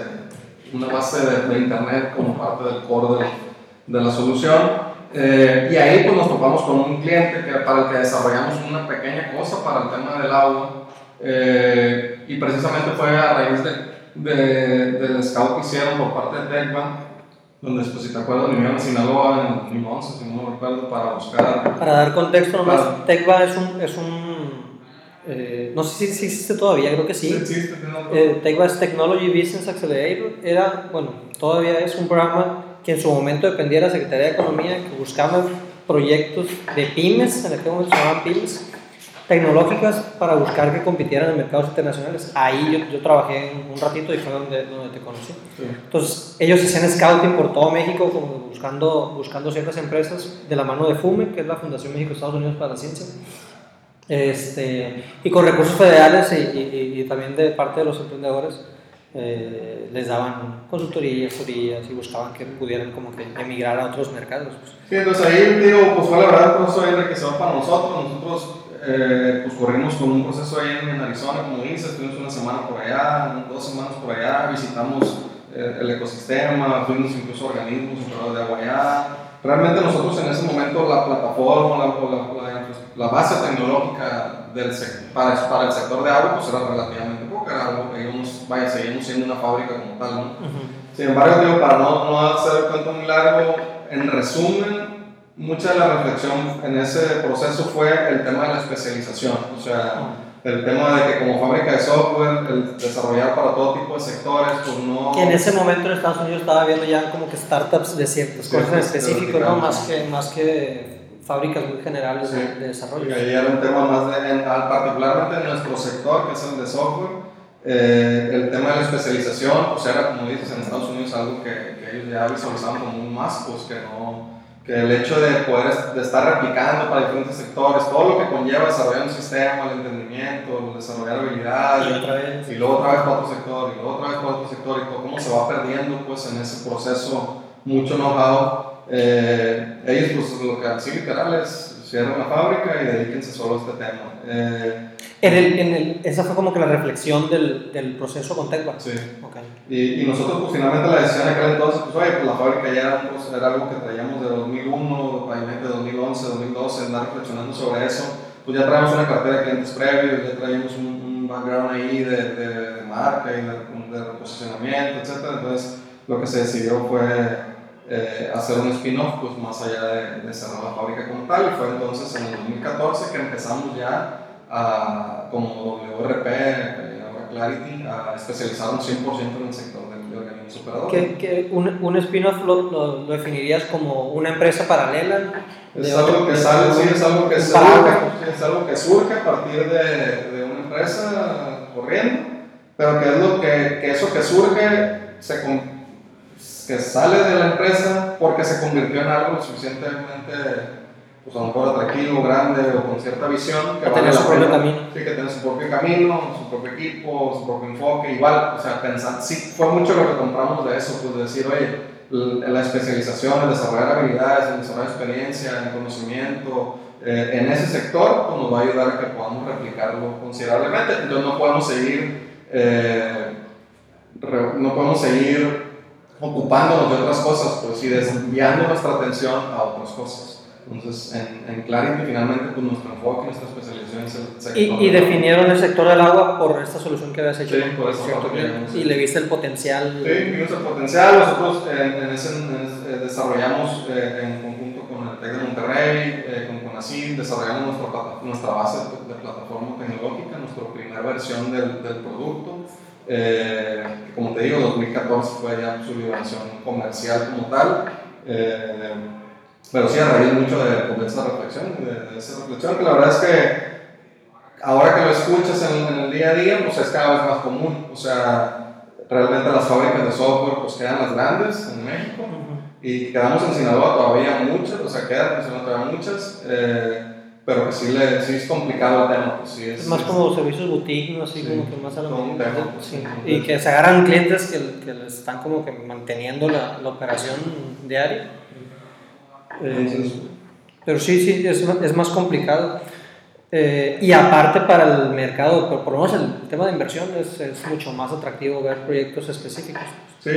una base de, de internet como parte del core de, de la solución. Eh, y ahí pues nos topamos con un cliente que, para el que desarrollamos una pequeña cosa para el tema del agua. Eh, y precisamente fue a raíz de, de- del scout que hicieron por parte de Tecma, donde, pues, si te acuerdas, vinieron a Sinaloa en 2011, si no me recuerdo, para buscar. Para dar contexto nomás. Tecva es un, es un eh, no sé si, si existe todavía, creo que sí. existe, Eh, Tecva es Technology Business Accelerator. Era, bueno, todavía es un programa que en su momento dependía de la Secretaría de Economía, que buscaba proyectos de pymes, en aquel momento se llamaban pymes, tecnológicas para buscar que compitieran en mercados internacionales. Ahí yo, yo trabajé un, un ratito y fue donde, donde te conocí. Sí. Entonces, ellos hacían scouting por todo México, como buscando, buscando ciertas empresas de la mano de FUME, que es la Fundación México-Estados Unidos para la Ciencia, este, y con recursos federales y, y- y también de parte de los emprendedores, eh, les daban consultorías, asesorías y buscaban que pudieran como que emigrar a otros mercados. pues. Sí, entonces ahí, digo, pues fue la verdad un proceso ahí enriquecedor para nosotros. Nosotros, eh, pues corrimos con un proceso ahí en, en Arizona, como dices, estuvimos una semana por allá, dos semanas por allá, visitamos eh, el ecosistema, fuimos incluso a organismos de agua allá. Realmente nosotros en ese momento la plataforma, la, la, la- la base tecnológica del para, para el sector de agua, pues era relativamente poca, era algo que íbamos, vaya, seguimos siendo una fábrica como tal, ¿no? Sin embargo, digo, para no, no hacer el cuento muy largo, en resumen, mucha de la reflexión en ese proceso fue el tema de la especialización. O sea, el tema de que como fábrica de software, el desarrollar para todo tipo de sectores, pues no... Que en ese momento en Estados Unidos estaba viendo ya como que startups de ciertas Sí, cosas en de específico, ¿no? Más que, más que fábricas muy generales de, Sí. de desarrollo. Porque ahí era un tema más de, en- particularmente en nuestro sector, que es el de software, Eh, el tema de la especialización, pues era, como dices, en Estados Unidos algo que, que ellos ya visualizaban como un más, pues que no que el hecho de poder de estar replicando para diferentes sectores, todo lo que conlleva desarrollar un sistema, el entendimiento, desarrollar habilidades, y, y luego otra vez para otro sector, y luego otra vez para otro sector, y todo, cómo se va perdiendo pues en ese proceso mucho know-how. Eh, ellos pues lo que así literal es cierran la fábrica y dedíquense solo a este tema. Eh, en el, en el, esa fue como que la reflexión del, del proceso con Tecva. Sí. Okay. Y, y, nosotros, pues finalmente la decisión aquel entonces, pues oye, pues la fábrica ya era, pues, era algo que traíamos de 2001, probablemente de 2011, 2012, andar reflexionando sobre eso. Pues ya traíamos una cartera de clientes previos, ya traíamos un, un background ahí de, de, marca y de, de reposicionamiento, etc. Entonces, lo que se decidió fue eh, hacer un spin-off pues, más allá de, de, cerrar la fábrica como tal. Y fue entonces en el 2014 que empezamos ya a, como WRP, eh, Clarity, a especializarnos 100% en el sector del organismo superador. ¿Qué, qué, un, un spin-off lo, lo, definirías como una empresa paralela? Es algo, que sale, sí, es, algo que surge, es algo que surge a partir de, de una empresa corriendo, pero que es lo que, que eso que surge se que sale de la empresa porque se convirtió en algo suficientemente, pues a lo mejor atractivo, grande o con cierta visión. Que vale su propio camino. Sí, que tiene su propio camino, su propio equipo, su propio enfoque, igual, o sea, pensar, sí, fue mucho lo que compramos de eso, pues decir, oye, la especialización, el desarrollar habilidades, el desarrollar experiencia, el conocimiento, eh, en ese sector, pues nos va a ayudar a que podamos replicarlo considerablemente. Entonces no podemos seguir, eh, no podemos seguir ocupándonos de otras cosas, pues, y desviando nuestra atención a otras cosas. Entonces, en, en Clarity, finalmente, pues, nuestro enfoque, nuestra especialización es el sector. Y, y definieron el sector del agua por esta solución que habías hecho. Sí, por eso. Y, y le viste el potencial. Sí, vimos el potencial. Nosotros en, en ese, en, desarrollamos eh, en conjunto con el TEC de Monterrey, eh, con CONACYT, desarrollamos nuestra, nuestra base de, de, plataforma tecnológica, nuestra primera versión del, del producto. Eh, como te digo, 2014 fue ya su liberación comercial como tal. Pero sí, a raíz mucho de, de esa reflexión, de, de, esa reflexión, que la verdad es que ahora que lo escuchas en, en, el día a día, pues es cada vez más común. O sea, realmente las fábricas de software pues quedan las grandes en México y quedamos en Sinaloa todavía muchas, o sea, quedan en Sinaloa todavía muchas. Eh, pero que sí, le, sí es complicado el tema. Pues sí es, es, más como servicios boutique, ¿no? Así sí, como que más a mejor. Sí. Y que se agarran clientes que, que les están como que manteniendo la, la operación diaria. Eh, pero sí, sí, es, es más complicado. Eh, y aparte para el mercado, por, por, lo menos el tema de inversión es, es, mucho más atractivo ver proyectos específicos. Sí,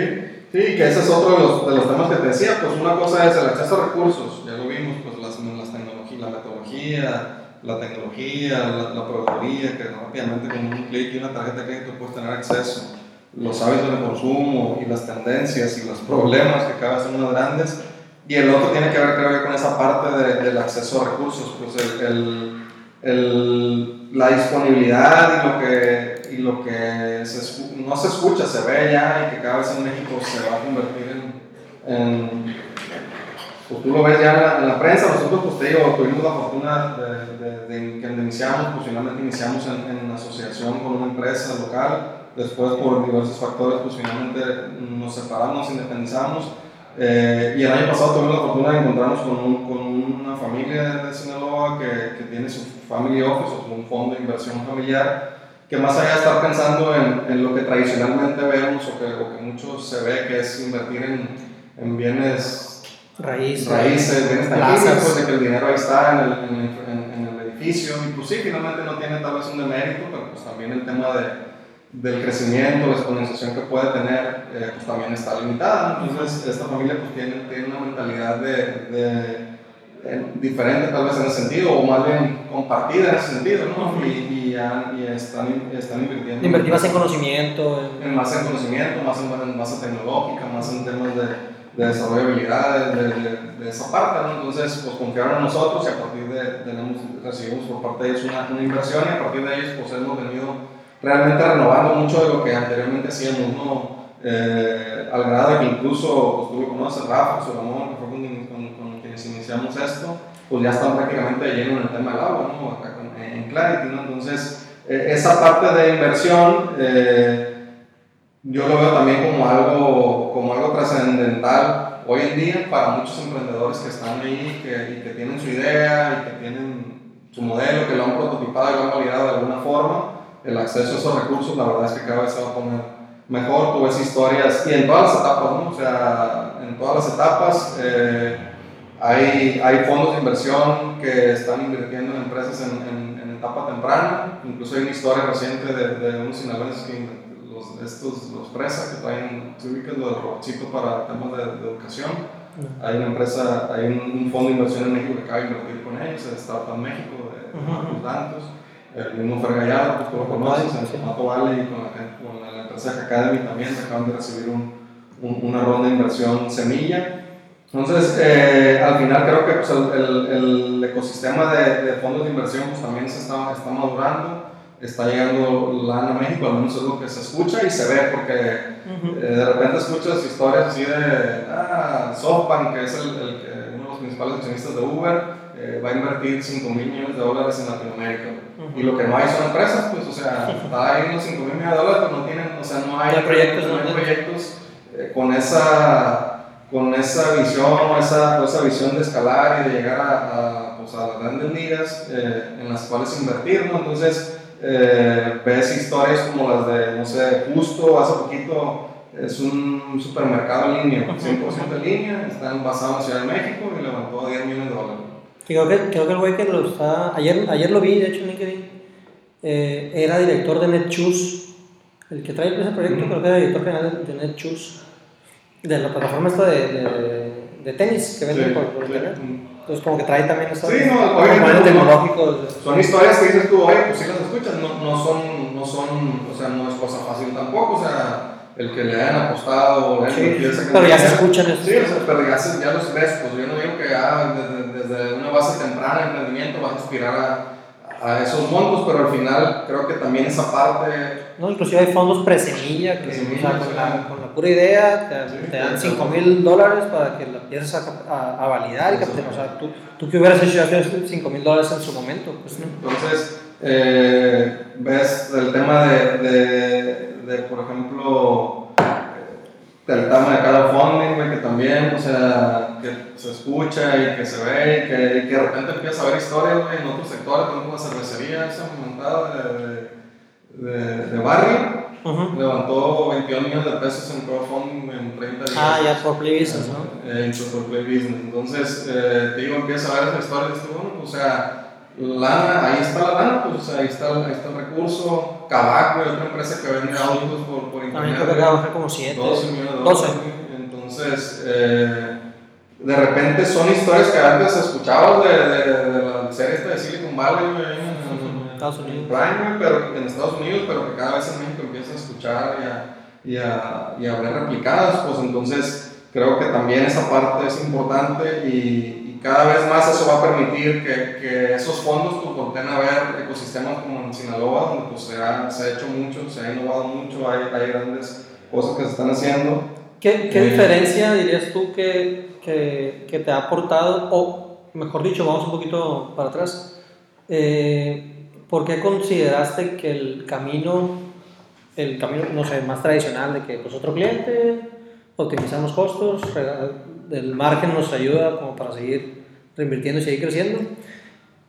sí, que ese es otro de los, de los temas que te decía, pues una cosa es el acceso a recursos, ya lo vimos, pues las, las tecnologías, la metodología, la tecnología, la, la productoría, que rápidamente con un clic y una tarjeta de crédito puedes tener acceso, los hábitos de consumo y las tendencias y los problemas que cada vez son más grandes. Y el otro tiene que ver, creo que, con esa parte de, del acceso a recursos, pues el, el, el, la disponibilidad y lo que, y lo que se, no se escucha, se ve ya y que cada vez en México se va a convertir en, en pues tú lo ves ya en la, en la, prensa, nosotros pues te digo, tuvimos la fortuna de, de, de, que iniciamos, pues finalmente iniciamos en, en, asociación con una empresa local, después por diversos factores pues finalmente nos separamos, nos independizamos eh, y el año pasado tuvimos la fortuna de encontrarnos con, un, con una familia de Sinaloa que, que, tiene su family office, o un fondo de inversión familiar, que más allá de estar pensando en, en lo que tradicionalmente vemos o que, o que mucho se ve que es invertir en, en bienes raíces, raíces bienes tangibles, pues de que el dinero ahí está en el, en, el edificio, y pues sí, finalmente no tiene tal vez un demérito, pero pues también el tema de, del crecimiento, la exponenciación que puede tener, eh, pues también está limitada. Entonces, esta familia pues tiene, tiene una mentalidad de, de diferente tal vez en ese sentido, o más bien compartida en ese sentido, ¿no? Y, y, y están, están invirtiendo. Invertir más en conocimiento. En, en, más en conocimiento, más en, base tecnológica, más en temas de de desarrollo de habilidades, de, de, de, esa parte, ¿no? Entonces, pues confiaron en nosotros y a partir de, tenemos, recibimos por parte de ellos una, una, inversión y a partir de ellos, pues hemos venido realmente renovando mucho de lo que anteriormente hacíamos, ¿no? Eh, al grado de que incluso, pues tú conoces Rafa, su Ramón, que fue con, con, con, quienes iniciamos esto, pues ya están prácticamente llenos en el tema del agua, ¿no? Acá con, en Clarity, ¿no? Entonces, eh, esa parte de inversión eh, yo lo veo también como algo, como algo trascendental hoy en día para muchos emprendedores que están ahí que, y que tienen su idea y que tienen su modelo, que lo han prototipado y lo han validado de alguna forma. El acceso a esos recursos, la verdad es que cada vez se va a poner mejor. Tú ves historias y en todas las etapas, ¿no? O sea, en todas las etapas. Eh, hay, hay fondos de inversión que están invirtiendo en empresas en, en, etapa temprana. Incluso hay una historia reciente de, de unos sinaloenses que los, estos, los presas que traen, se ubican los robotcitos para temas de, educación. Hay una empresa, hay un, fondo de inversión en México que acaba de invertir con ellos, el Startup México, de Marcos Dantos. El mismo Fer Gallardo, pues tú lo conoces, en Tomato Valley y con la, con la empresa Academy también acaban de recibir un, una ronda de inversión semilla. Entonces, eh, al final creo que pues, el, el, ecosistema de, de, fondos de inversión pues, también se está, está madurando, está llegando lana a México, al menos es lo que se escucha y se ve, porque eh, de repente escuchas historias así de ah, SoftBank, que es el, uno de los principales accionistas de Uber, eh, va a invertir 5 mil millones de dólares en Latinoamérica. Y lo que no hay son empresas, pues, o sea, está ahí los 5 mil millones de dólares, pero no tienen, o sea, no hay, proyectos, no hay proyectos con esa con esa visión esa, esa visión de escalar y de llegar a, a, pues a las grandes ligas eh, en las cuales invertir, ¿no? Entonces, eh, ves historias como las de, no sé, justo hace poquito es un supermercado en línea, 100% en línea, está basado en la Ciudad de México y levantó 10 millones de dólares. Creo que, creo que el güey que lo está, ayer, ayer lo vi, de hecho en LinkedIn, eh, era director de NetChoose, el que trae ese proyecto, creo que era director general de NetChoose de la plataforma esta de, de, de tenis que venden por, por internet. Entonces, como que trae también esto. Sí, no, obviamente. tecnológicos. Son historias que dices tú, oye, pues sí las escuchas, no, no, son, no son, o sea, no es cosa fácil tampoco, o sea, el que le hayan apostado, el sí, pero ya se escuchan eso. Sí, o sea, pero ya, ya los ves, pues yo no digo que ah, desde, desde una base temprana de emprendimiento vas a aspirar a a esos montos, pero al final creo que también esa parte... No, inclusive hay fondos presemilla que o sea, con, la, con, la, pura idea te, dan 5 mil dólares para que la empieces a, a, validar. Y o sea, tú, tú que hubieras hecho ya 5 mil dólares en su momento. Pues, Entonces, eh, ves el tema de, de, de por ejemplo, el tema de cada funding, que también, o sea, que se escucha y que se ve y que, que de repente empieza a ver historias, en otros sectores, como la cervecería esa montada de, de, de, barrio, levantó 22 millones de pesos en crowdfunding en 30 días. Ah, ya, por Play Business, ¿no? Eh, por Play Business. Entonces, eh, te digo, empieza a ver esa historia y dices, bueno, pues, o sea, lana, ahí está la lana, pues ahí está, ahí está el recurso. Cabac, otra empresa que vende autos por, por internet. También creo que como 7. 12 millones de dólares. Entonces, eh, de repente son historias que antes escuchabas de, de, de la serie de Silicon Valley, en, Estados Unidos. Prime, pero en Estados Unidos, pero que cada vez en México empiezan a escuchar y a, y a, y a ver replicadas, pues entonces creo que también esa parte es importante y cada vez más eso va a permitir que, que esos fondos pues, volteen a ver ecosistemas como en Sinaloa, donde pues, se, ha, se ha hecho mucho, se ha innovado mucho, hay, hay grandes cosas que se están haciendo. ¿Qué, qué eh, diferencia dirías tú que, que, que, te ha aportado, o mejor dicho, vamos un poquito para atrás, eh, ¿por qué consideraste que el camino, el camino, no sé, más tradicional de que pues otro cliente, optimizamos costos, el margen nos ayuda como para seguir reinvirtiendo y seguir creciendo.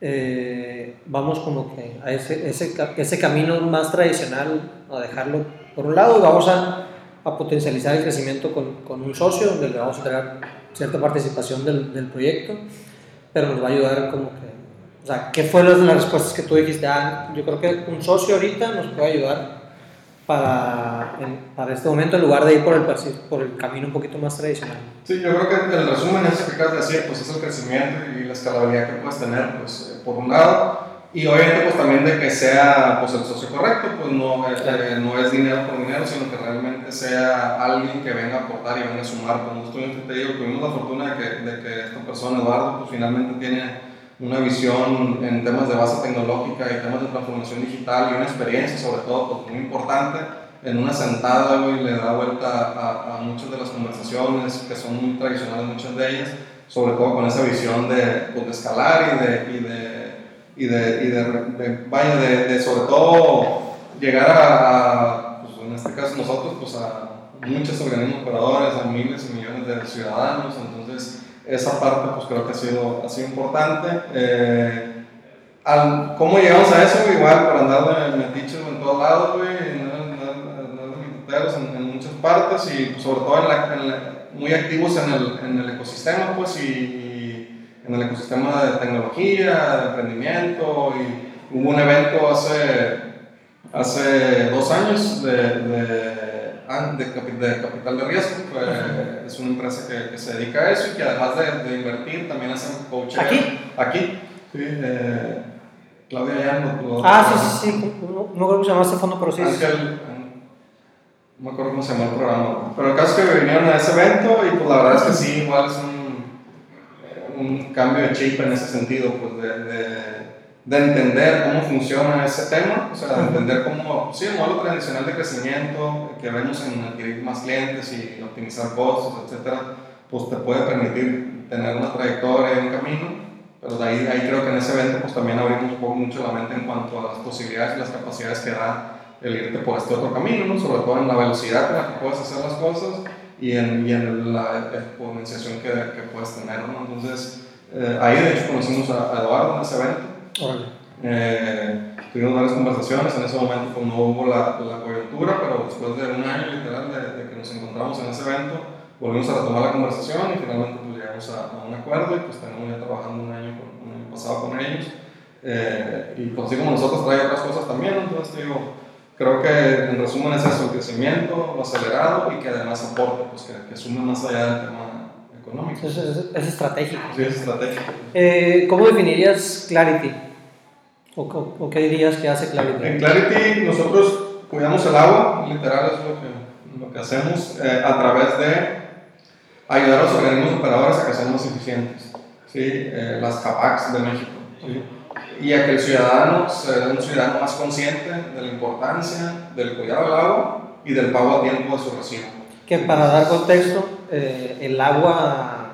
Eh, vamos como que a ese, ese, ese, camino más tradicional, a dejarlo por un lado, y vamos a, a potencializar el crecimiento con, con, un socio, donde le vamos a tener cierta participación del, del, proyecto, pero nos va a ayudar como que, o sea, ¿qué fueron las respuestas que tú dijiste? Ah, yo creo que un socio ahorita nos puede ayudar para, para este momento en lugar de ir por el, por el camino un poquito más tradicional. Sí, yo creo que el resumen es que acabas de decir, pues es el crecimiento y la escalabilidad que puedes tener, pues eh, por un lado, y obviamente pues también de que sea pues el socio correcto, pues no, eh, no es dinero por dinero, sino que realmente sea alguien que venga a aportar y venga a sumar. Como estudiante te digo, tuvimos la fortuna de que, de que esta persona, Eduardo, pues finalmente tiene una visión en temas de base tecnológica y temas de transformación digital y una experiencia sobre todo pues, muy importante en una sentada y le da vuelta a, a, muchas de las conversaciones que son muy tradicionales muchas de ellas sobre todo con esa visión de, pues, de escalar y de, y de, y de, y de, vaya, de, de, sobre todo llegar a, pues en este caso nosotros, pues a muchos organismos operadores, a miles y millones de ciudadanos, entonces esa parte pues creo que ha sido, ha sido importante. Eh, al, ¿Cómo llegamos a eso? Igual para andar de metiches en todos lados, güey, en, en, en, muchas partes y sobre todo en la, muy activos en el, en el ecosistema, pues, y, en el ecosistema de tecnología, de emprendimiento, y hubo un evento hace, hace dos años de, de, ah, de, de capital de riesgo, es una empresa que, que, se dedica a eso y que además de, invertir también hacen coaching. ¿Aquí? Aquí, sí. Eh, Claudia Llano. Ah, sí, sí, sí, no, no creo que se llama este fondo, pero sí. No me acuerdo cómo se llama el programa, pero el caso es que vinieron a ese evento y pues la verdad es que sí, igual es un, un cambio de chip en ese sentido, pues de, de, de, entender cómo funciona ese tema, o sea, de entender cómo, sí, el modelo tradicional de crecimiento que vemos en adquirir más clientes y optimizar costos, etcétera, pues te puede permitir tener una trayectoria y un camino, pero de ahí, ahí creo que en ese evento pues también abrimos un poco mucho la mente en cuanto a las posibilidades y las capacidades que da el irte por este otro camino, ¿no? sobre todo en la velocidad con la que puedes hacer las cosas y en, y en la exponenciación que, que puedes tener. ¿no? Entonces, eh, ahí de hecho conocimos a, Eduardo en ese evento. Eh, tuvimos varias conversaciones, en ese momento pues, no hubo la, la, coyuntura, pero después de un año literal de, que nos encontramos en ese evento, volvimos a retomar la conversación y finalmente pues, llegamos a, un acuerdo y pues tenemos ya trabajando un año, un año pasado con ellos. Eh, y pues así como nosotros trae otras cosas también, entonces digo, creo que en resumen es eso, el crecimiento, acelerado y que además aporte, pues que, que sume más allá del tema económico. Es, es, es estratégico. Sí, es estratégico. Eh, ¿Cómo definirías Clarity? ¿O, ¿O, qué dirías que hace Clarity? En Clarity nosotros cuidamos el agua, literal es lo que, lo que hacemos eh, a través de ayudar a los organismos operadores a que sean más eficientes. ¿sí? Eh, las CAPACs de México. ¿sí? y a que el ciudadano sea un ciudadano más consciente de la importancia del cuidado del agua y del pago a tiempo de su recibo. Que para dar contexto, eh, el agua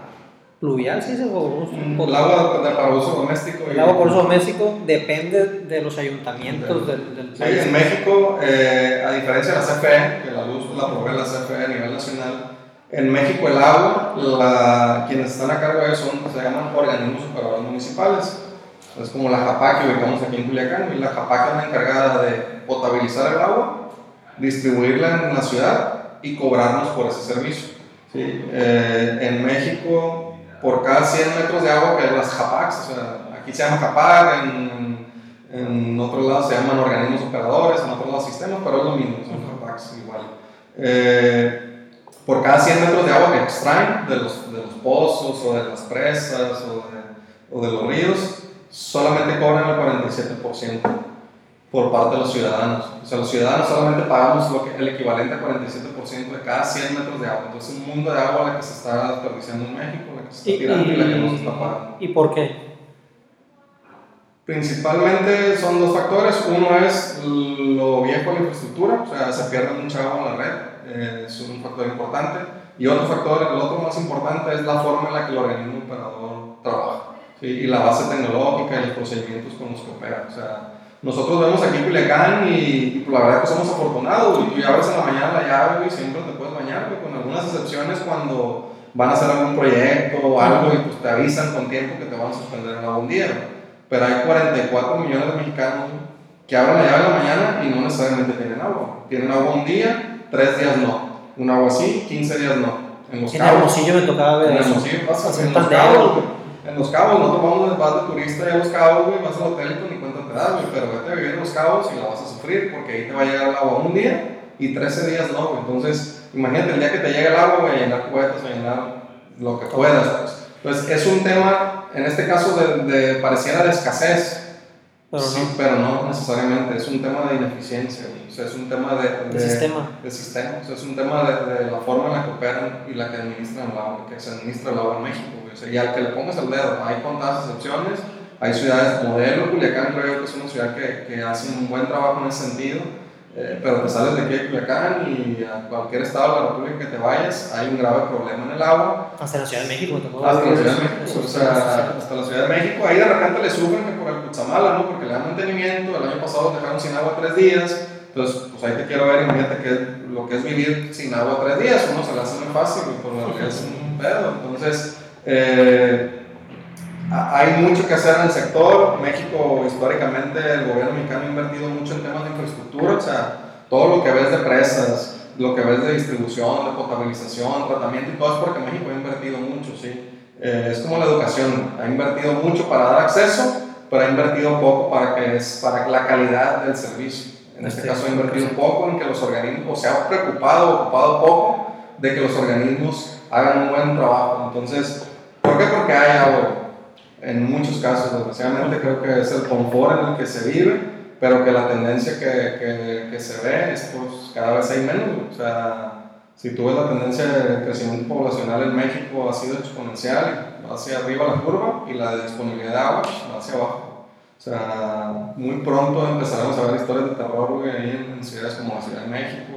pluvial, ¿sí? O, mm, el agua para uso doméstico. El agua por uso doméstico depende de los ayuntamientos del, del país. En México, eh, a diferencia de la CFE, que la luz la provee la CFE a nivel nacional, en México el agua, la, quienes están a cargo de eso son, se llaman organismos operadores municipales es como la JAPAC que ubicamos aquí en Culiacán, y la JAPAC es la encargada de potabilizar el agua, distribuirla en la ciudad y cobrarnos por ese servicio. ¿sí? Eh, en México, por cada 100 metros de agua que las JAPACs, o sea, aquí se llama JAPAC, en, en otros lados se llaman organismos operadores, en otros lados sistemas, pero es lo mismo, son JAPACs igual. Eh, por cada 100 metros de agua que extraen de los, de los pozos o de las presas o de, o de los ríos, solamente cobran el 47% por parte de los ciudadanos. O sea, los ciudadanos solamente pagamos lo que, el equivalente al 47% de cada 100 metros de agua. Entonces, un mundo de agua la que se está desperdiciando en México, la que se está tirando y, y la que no se está pagando. ¿Y por qué? Principalmente son dos factores. Uno es lo viejo de la infraestructura, o sea, se pierde mucha agua en la red, eh, es un factor importante. Y otro factor, el otro más importante, es la forma en la que el organismo operador trabaja y la base tecnológica y los procedimientos con los que opera. O sea, nosotros vemos aquí Culiacán y, pues, la verdad que somos afortunados, y tú ya abres en la mañana la llave y siempre te puedes bañar, con algunas excepciones cuando van a hacer algún proyecto o algo y pues te avisan con tiempo que te van a suspender el agua un día. Pero hay 44 millones de mexicanos que abren la llave en la mañana y no necesariamente tienen agua. Tienen agua un día, tres días no. Un agua así, 15 días no. En los en Hermosillo me tocaba ver en Hermosillo pasa, en los cabos, en Los Cabos, no tomamos vas de turista y a Los Cabos, güey, vas al hotel y ni cuenta güey, pero vete a vivir en Los Cabos y la vas a sufrir porque ahí te va a llegar el agua un día y 13 días no, güey. Entonces, imagínate el día que te llegue el agua, güey, a llenar cubetas, a llenar lo que puedas, pues. Pues es un tema, en este caso, de, de pareciera de escasez, pero sí, no. pero no necesariamente, es un tema de ineficiencia, o sea, es un tema de, de, sistema. De sistema, o sea, es un tema de, de, la forma en la que operan y la que administran el agua, que se administra el agua en México. O sea, y al que le pongas el dedo, hay contadas excepciones, hay ciudades modelo, Culiacán creo que es una ciudad que, que hace un buen trabajo en ese sentido, Eh, pero te sales de aquí de Culiacán y a cualquier estado de la República que te vayas, hay un grave problema en el agua. Hasta la Ciudad de México, ¿te Hasta la Ciudad de México, o sea, hasta la Ciudad de México. Ahí de repente le sufren que por el Cutzamala, ¿no? Porque le dan mantenimiento. El año pasado dejaron sin agua tres días. Entonces, pues ahí te quiero ver, imagínate que lo que es vivir sin agua tres días. Uno se le hace muy fácil, por lo que es un pedo. Entonces, eh, hay mucho que hacer en el sector. México, históricamente, el gobierno mexicano ha invertido mucho en temas de infraestructura, o sea, todo lo que ves de presas, lo que ves de distribución, de potabilización, tratamiento y todo es porque México ha invertido mucho, ¿sí? Eh, es como la educación, ha invertido mucho para dar acceso, pero ha invertido poco para, que es, para la calidad del servicio. En este caso ha invertido poco en que los organismos, o se ha preocupado, ocupado poco de que los organismos hagan un buen trabajo. Entonces, ¿por qué? Porque hay agua en muchos casos, desgraciadamente creo que es el confort en el que se vive, pero que la tendencia que, que, que se ve es pues cada vez hay menos. O sea, si tú ves la tendencia de crecimiento poblacional en México ha sido exponencial, va hacia arriba la curva y la disponibilidad de agua va hacia abajo. O sea, muy pronto empezaremos a ver historias de terror ahí en, ciudades como la Ciudad de México,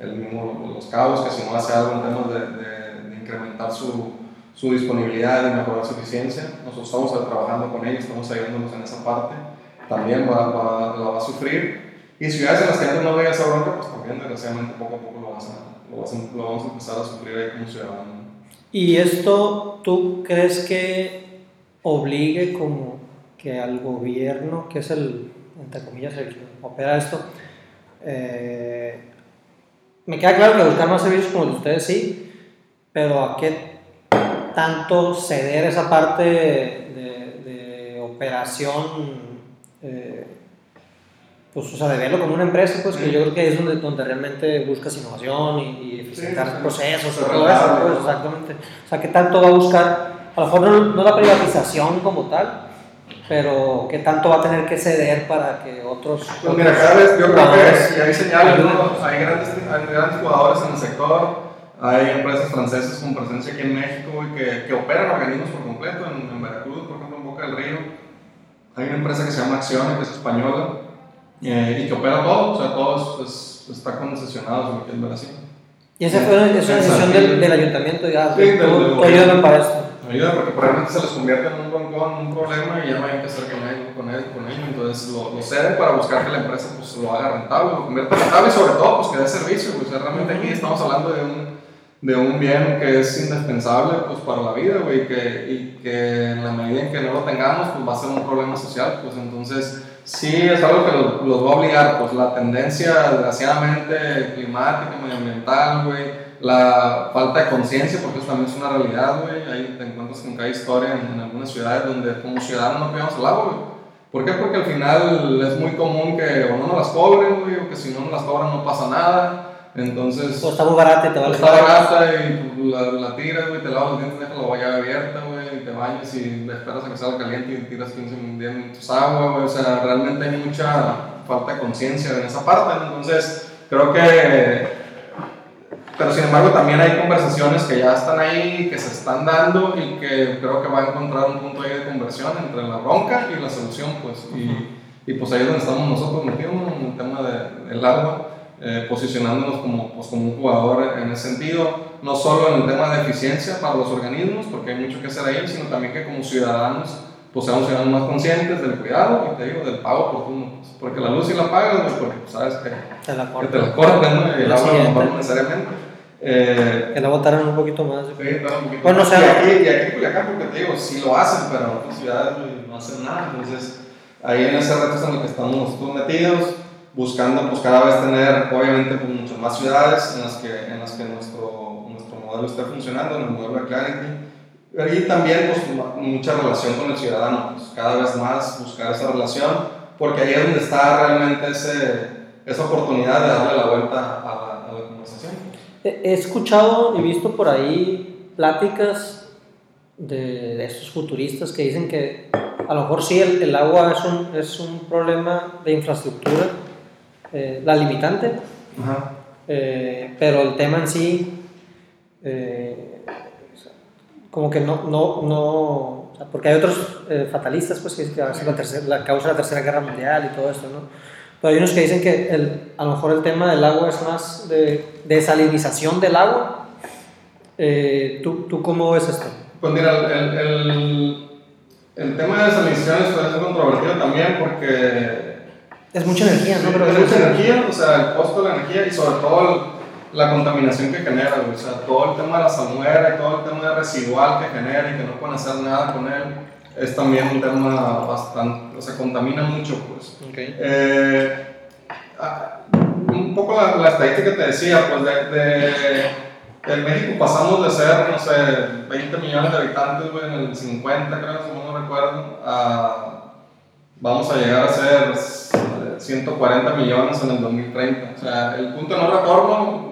el mismo Los Cabos, que si no hace algo en temas de, de, de incrementar su, su disponibilidad y mejorar su eficiencia. Nosotros estamos trabajando con ellos, estamos ayudándonos en esa parte. También va, va, la va a sufrir. Y ciudades en las que antes no veía esa bronca, pues también desgraciadamente poco a poco lo, vas a, lo, vas a, lo vamos a empezar a sufrir ahí como ciudadano. ¿Y esto tú crees que obligue como que al gobierno, que es el, entre comillas, el que opera esto, eh, me queda claro que buscar más servicios como el de ustedes sí, pero a qué tanto ceder esa parte de, de operación, eh, pues, o sea, de verlo como una empresa, pues que yo creo que es donde, donde realmente buscas innovación y, y eficientar Sí, sí. procesos y todo eso, pues, exactamente. O sea, qué tanto va a buscar, a lo mejor no, no la privatización como tal, pero qué tanto va a tener que ceder para que otros... Pues mira, cada vez yo creo que hay señales. ¿no? hay, grandes, hay grandes jugadores en el sector, hay empresas francesas con presencia aquí en México y que, que operan organismos por completo, en, en Veracruz, por ejemplo, en Boca del Río. Hay una empresa que se llama Accione, que es española, eh, y que opera todo, o sea, todo es- es- está concesionado, si lo quieres ver así. Y esa fue es una decisión del, del ayuntamiento, ya, Sí, ayúdame para esto. Ayuda porque probablemente se les convierte en un broncón, un problema y ya no hay que hacer con él, con él, con ello. Entonces lo, lo ceden para buscar que la empresa pues, lo haga rentable, lo convierta en rentable y sobre todo pues, que dé servicio. Pues, o sea, realmente aquí estamos hablando de un, de un bien que es indispensable pues, para la vida güey, que, y que en la medida en que no lo tengamos pues, va a ser un problema social. Pues, entonces sí es algo que los, los va a obligar. Pues, la tendencia desgraciadamente climática, medioambiental, güey la falta de conciencia, porque eso también es una realidad, güey. Ahí te encuentras con cada historia en, en algunas ciudades donde como ciudadanos no cuidamos el agua, güey. ¿Por qué? Porque al final es muy común que o no nos las cobren, güey, o que si no nos las cobran no pasa nada. Entonces, O está muy barata y te vale está barata y la, la tiras, güey, te lavas los dientes, dejas la olla abierta, güey, y te bañas y esperas a que salga caliente y tiras 15 minutos agua, güey. O sea, realmente hay mucha falta de conciencia en esa parte. Entonces, creo que pero sin embargo también hay conversaciones que ya están ahí, que se están dando y que creo que va a encontrar un punto ahí de conversión entre la bronca y la solución, pues. Y, y pues ahí es donde estamos nosotros metidos en el tema de, del agua, eh, posicionándonos como, pues, como un jugador en ese sentido, no solo en el tema de eficiencia para los organismos, porque hay mucho que hacer ahí, sino también que como ciudadanos pues seamos ciudadanos más conscientes del cuidado y te digo, del pago oportuno, pues, porque la luz sí la pagas, güey, porque pues, sabes que, Te la que te cortan, ¿no? Y el agua a lo mejor necesariamente. Eh, Que la botaran un poquito más. sí, un poquito Bueno, más. o sea- y aquí, y aquí en Culiacán, porque te digo, sí lo hacen, pero en otras ciudades no hacen nada. Entonces, ahí en ese reto es en el que estamos nosotros metidos, buscando pues cada vez tener, obviamente, pues, muchas más ciudades en las que, en las que nuestro, nuestro modelo esté funcionando, en el modelo de Clarity. Y también pues, mucha relación con el ciudadano, pues, cada vez más buscar esa relación, porque ahí es donde está realmente ese, esa oportunidad de darle la vuelta a la, a la conversación. He escuchado y visto por ahí pláticas de, de estos futuristas que dicen que a lo mejor sí el, el agua es un, es un problema de infraestructura, eh, la limitante, Ajá. eh, pero el tema en sí, eh, como que no, no, no porque hay otros eh, fatalistas pues, que dicen que va a ser la, tercera- la causa de la Tercera Guerra Mundial y todo esto, ¿no? Pero hay unos que dicen que el, a lo mejor el tema del agua es más de desalinización del agua. Eh, ¿tú, ¿Tú cómo ves esto? Pues mira, el, el, el tema de desalinización es controvertido también porque... Es mucha energía, ¿no? Pero es mucha energía, o sea, el costo de la energía y sobre todo la contaminación que genera, o sea, todo el tema de la salmuera y todo el tema de residual que genera y que no pueden hacer nada con él, es también un tema bastante, o sea, contamina mucho, pues. Eh, ah, un poco la, la, estadística que te decía, pues de, de en México pasamos de ser, no sé, 20 millones de habitantes, en el 50 creo, si no recuerdo, a, vamos a llegar a ser 140 millones en el 2030. O sea, el punto de no retorno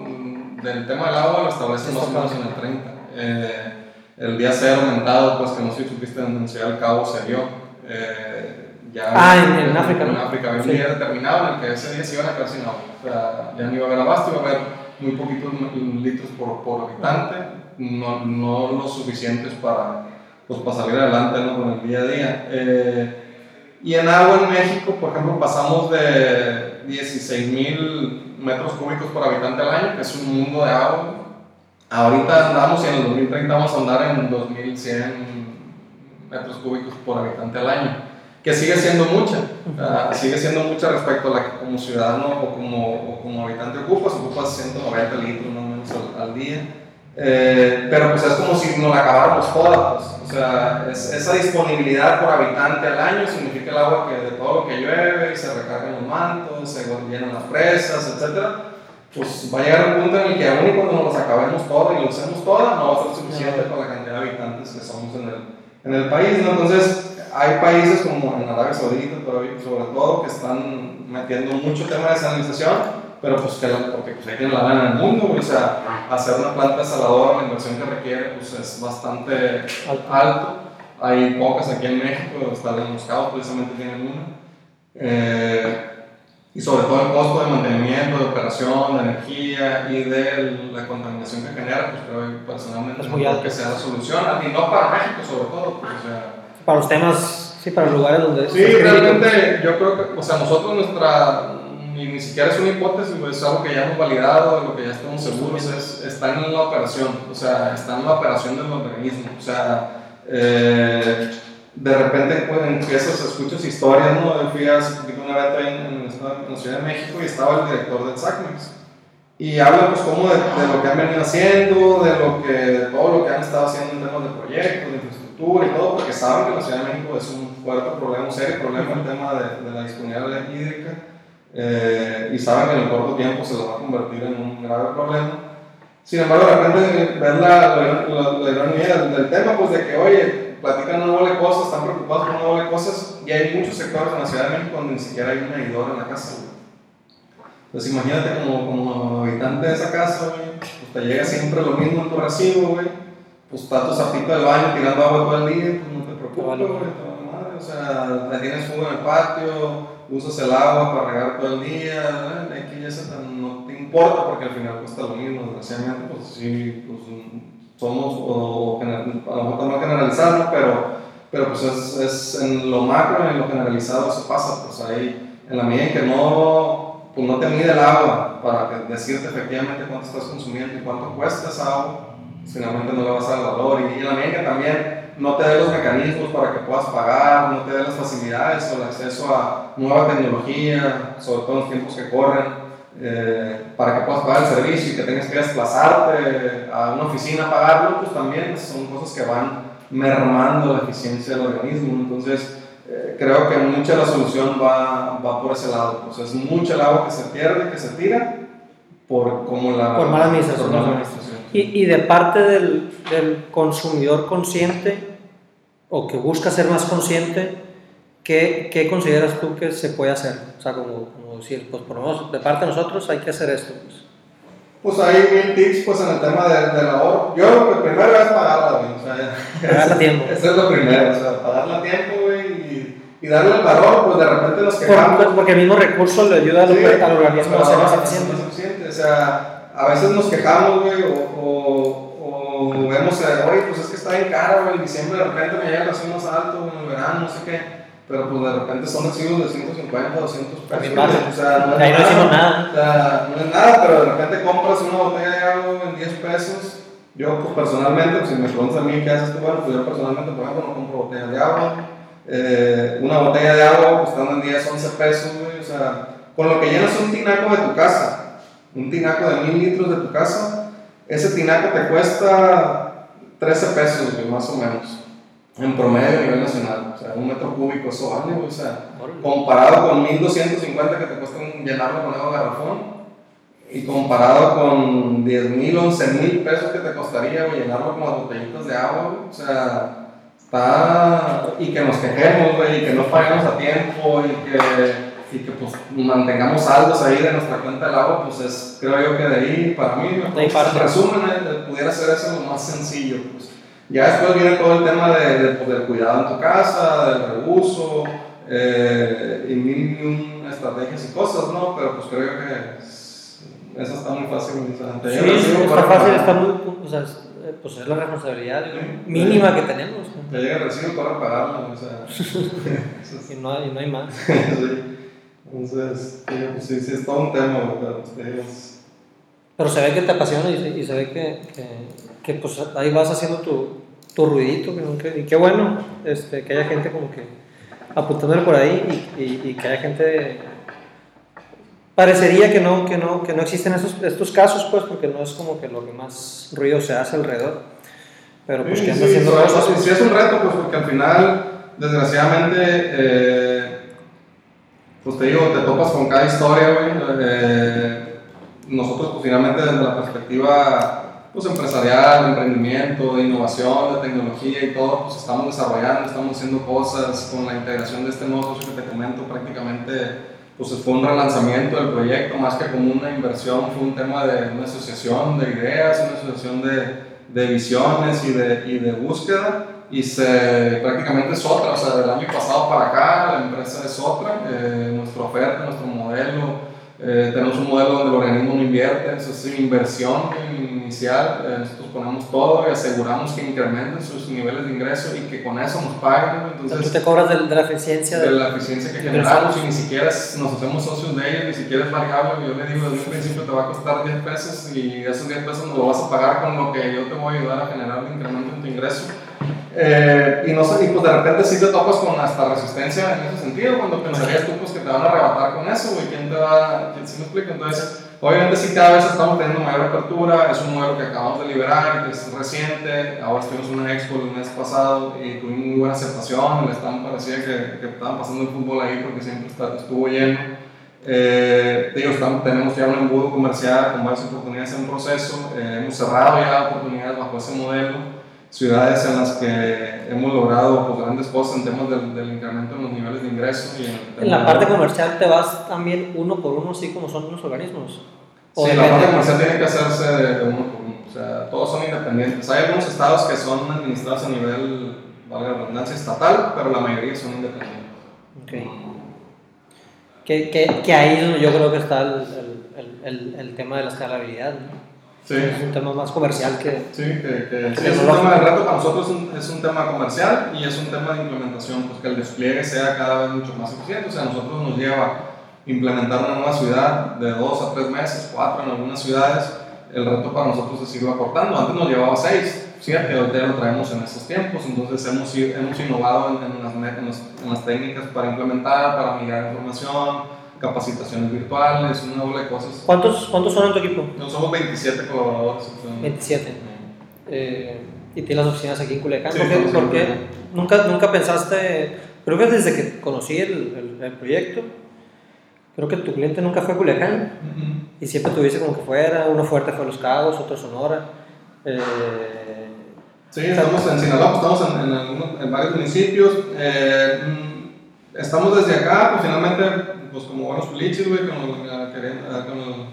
del tema del agua lo establecen más o menos en el 30. Eh, el día cero aumentado, pues que no sé si supiste en Ciudad del Cabo se dio. Eh, ya ah, en, en, África, En África había un día determinado en el que ese día se iban a quedar sin agua. O sea, ya no iba a haber abasto, iba a haber muy poquitos litros por, por habitante, no, no lo suficientes para, pues, para salir adelante ¿no? con el día a día. Eh, y en agua en México, por ejemplo, pasamos de 16 mil metros cúbicos por habitante al año, que es un mundo de agua. Ahorita andamos y en el 2030 vamos a andar en 2100 metros cúbicos por habitante al año, que sigue siendo mucha, sigue siendo mucha respecto a la que como ciudadano o como, o como habitante ocupas, ocupas 190 litros más o menos al, día. Eh, pero pues es como si nos la acabáramos toda, pues. o sea, esa disponibilidad por habitante al año significa el agua que de todo lo que llueve y se recargan los mantos, se llenan las presas, etcétera pues va a llegar un punto en el que aún y cuando nos acabemos todo y lo usemos toda, no va a ser suficiente para la cantidad de habitantes que somos en el, en el país, ¿no? Entonces, hay países como en Arabia Saudita, sobre todo, que están metiendo mucho tema de desalinización, pero pues que porque pues, hay que la en el mundo, o sea, hacer una planta desaladora, la inversión que requiere, pues es bastante alto. Hay pocas aquí en México, está en Los Cabos, precisamente tienen una. Eh, y sobre todo el costo de mantenimiento, de operación, de energía y de la contaminación que genera, pues creo que personalmente es muy alto. que sea la solución, y no para México sobre todo, pues, o sea, para los temas, sí, para los lugares donde... Sí, realmente yo creo que, o sea, nosotros nuestra, ni, ni siquiera es una hipótesis, es algo que ya hemos validado, de lo que ya estamos seguros, es, está en la operación, o sea, está en la operación del organismo, o sea, eh, de repente pues, empiezas, escuchas historias, ¿no? Yo fui a un evento en, en, la Ciudad de México y estaba el director del SACMEX. Y habla pues como de, de, lo que han venido haciendo, de, lo que, de todo lo que han estado haciendo en temas de proyectos, de infraestructura y todo, porque saben que la Ciudad de México es un fuerte problema, un serio problema el tema de, de la disponibilidad hídrica. Eh, y saben que en el corto tiempo se lo va a convertir en un grave problema. Sin embargo, de repente ver la, la, la, ironía del, del, tema, pues de que, oye, platican una bola de cosas, están preocupados por una bola de cosas, y hay muchos sectores en la Ciudad de México donde ni siquiera hay un medidor en la casa, Entonces imagínate como, como habitante de esa casa, güey, pues te llega siempre lo mismo en tu recibo, güey, pues está tu zapito del baño tirando agua todo el día, pues no te preocupes, güey, o sea, tienes fuego en el patio, usas el agua para regar todo el día, aquí ya se, no te importa porque al final cuesta lo mismo, desgraciadamente, pues sí, pues somos, o, a lo mejor no generalizar, pero, pero pues es, es, en lo macro en lo generalizado eso pasa, pues ahí, en la medida en que no, pues no te mide el agua para decirte efectivamente cuánto estás consumiendo y cuánto cuesta esa agua, pues finalmente no le vas a dar valor, y, en la medida en que también no te dé los mecanismos para que puedas pagar, no te dé las facilidades o el acceso a nueva tecnología, sobre todo en los tiempos que corren, eh, para que puedas pagar el servicio y que tengas que desplazarte a una oficina a pagarlo, pues también son cosas que van mermando la eficiencia del organismo. Entonces, eh, creo que mucha de la solución va, va por ese lado. Pues es mucho el agua que se pierde, que se tira, por, como la, por mala administración. Por mala administración. Y, y, de parte del, del consumidor consciente, o que busca ser más consciente, ¿qué, ¿qué, consideras tú que se puede hacer? O sea, como, como decir, pues por nosotros, de parte de nosotros hay que hacer esto. Pues, pues hay mil tips pues, en el tema de, de labor. Yo lo que primero es pagarla, güey. O sea, pagarla tiempo. Eso es lo primero, o sea, pagarla tiempo, güey, y, y, darle el valor, pues de repente nos quejamos. Por, porque el mismo recurso le ayuda sí, al organismo a ser más eficiente. O sea, a veces nos quejamos, güey, o, o, o vemos, oye, pues está bien caro, güey, en diciembre de repente me llega la más alto, en el verano, no sé qué pero pues de repente son recibos de 150, 200 pesos. Pasa. O sea, no es Ahí no nada. decimos nada. O sea, no es nada, pero de repente compras una botella de agua en 10 pesos. Yo, pues personalmente, pues, si me preguntas a mí qué haces tú, bueno, pues yo personalmente, por ejemplo, no compro botellas de agua. Eh, una botella de agua costando en 10, 11 pesos, güey. O sea, con lo que llenas un tinaco de tu casa, un tinaco de mil litros de tu casa, ese tinaco te cuesta 13 pesos, güey, más o menos. En promedio a nivel nacional. O sea, un metro cúbico, eso vale, güey. O sea, comparado con 1250 que te cuesta un- llenarlo con agua garrafón y comparado con 10 mil, 11 mil pesos que te costaría güey, llenarlo con las botellitas de agua, güey, o sea, está. y que nos quejemos, güey, y que no paguemos a tiempo y que, y que pues mantengamos saldos ahí de nuestra cuenta del agua, pues es, creo yo que de ahí, para mí, De ahí pues, en resumen, eh, pudiera ser eso lo más sencillo, pues. Ya después viene todo el tema de, de, pues, del cuidado en tu casa, del reuso, eh, y mil estrategias y cosas, ¿no? Pero pues creo que es- eso está muy fácil. o sea, te Sí, recibo está fácil, está muy. O sea, es, eh, pues es la responsabilidad Sí. mínima que tenemos. Te llega el recibo para pagarlo, o sea. Y no, y no hay más. sí. Entonces, sí, pues, sí, sí, es todo un tema, güey, pero se ve que te apasiona y se, y se ve que, que, que, pues ahí vas haciendo tu, tu ruidito. que- y qué bueno este, que haya gente como que apuntándole por ahí y, y, y que haya gente. Parecería que no, que no, que no existen esos, estos casos, pues, porque no es como que lo que más ruido se hace alrededor. Pero pues Sí, que sí, anda haciendo cosas. sí es un reto, pues porque al final, desgraciadamente, eh, pues te digo, te topas con cada historia, güey. eh, nosotros, pues finalmente, desde la perspectiva pues, empresarial, de emprendimiento, de innovación, de tecnología y todo, pues estamos desarrollando, estamos haciendo cosas con la integración de este nuevo socio que te comento, prácticamente pues fue un relanzamiento del proyecto, más que como una inversión, fue un tema de una asociación de ideas, una asociación de, de visiones y de, y de búsqueda, y se, prácticamente es otra, o sea, del año pasado para acá la empresa es otra, eh, nuestra oferta, nuestro modelo, eh, tenemos un modelo donde el organismo no invierte, eso es inversión inicial, eh, nosotros ponemos todo y aseguramos que incrementen sus niveles de ingreso y que con eso nos paguen, entonces tú te cobras de, de la eficiencia de de, la eficiencia que generamos y ni siquiera es- nos hacemos socios de ellos, ni siquiera es variable. Yo le digo desde un principio te va a costar 10 pesos y esos 10 pesos nos lo vas a pagar con lo que yo te voy a ayudar a generar un incremento en tu ingreso. Eh, y, no sé, y pues de repente sí te topas con hasta resistencia en ese sentido, cuando pensarías tú pues que te van a arrebatar con eso, güey, ¿quién te va, quién sí me explica? Entonces, obviamente sí cada vez estamos teniendo mayor apertura, es un modelo que acabamos de liberar, que es reciente, ahora estuvimos en una expo el mes pasado y tuvimos muy buena aceptación, el stand parecía que, que estaban pasando el fútbol ahí porque siempre está- estuvo lleno. Eh, digo, estamos- tenemos ya un embudo comercial con varias oportunidades en proceso, eh, hemos cerrado ya oportunidades bajo ese modelo ciudades en las que hemos logrado pues, grandes cosas en temas del, del incremento en los niveles de ingresos. Y en, En la de- parte comercial te vas también uno por uno, así como son los organismos. O Sí, la parte comercial tiene que hacerse de, de uno por uno. O sea, todos son independientes. Hay algunos estados que son administrados a nivel, valga la redundancia, estatal, pero la mayoría son independientes. Ok. Que, que, que ahí yo creo que está el, el, el, el tema de la escalabilidad. ¿no? Sí, Es un tema más comercial que... sí, que, que sí, Que es no un tema de reto para nosotros, es un, es un tema comercial y es un tema de implementación, pues que el despliegue sea cada vez mucho más eficiente. O sea, a nosotros nos lleva implementar una nueva ciudad de dos a tres meses, cuatro en algunas ciudades. El reto para nosotros es irlo acortando. Antes nos llevaba seis, siete, ahorita ya lo traemos en estos tiempos. Entonces hemos, hemos innovado en, en las, en las- en las técnicas para implementar, para migrar información, capacitaciones virtuales, una doble de cosas. ¿Cuántos, ¿Cuántos son en tu equipo? No, somos 27 colaboradores. actualmente. 27. Eh, y tienes las oficinas aquí en Culiacán. Sí, ¿Por qué, en por qué nunca, nunca pensaste, creo que desde que conocí el, el, el proyecto, creo que tu cliente nunca fue Culiacán Ujú. y siempre tuviste como que fuera, uno fuerte fue Los Cabos, otro Sonora. Eh, Sí, estamos en Sinaloa, estamos en, en, en varios municipios. eh, mm, estamos desde acá, pues finalmente, pues como buenos pulichis, güey, con, cari- eh, con el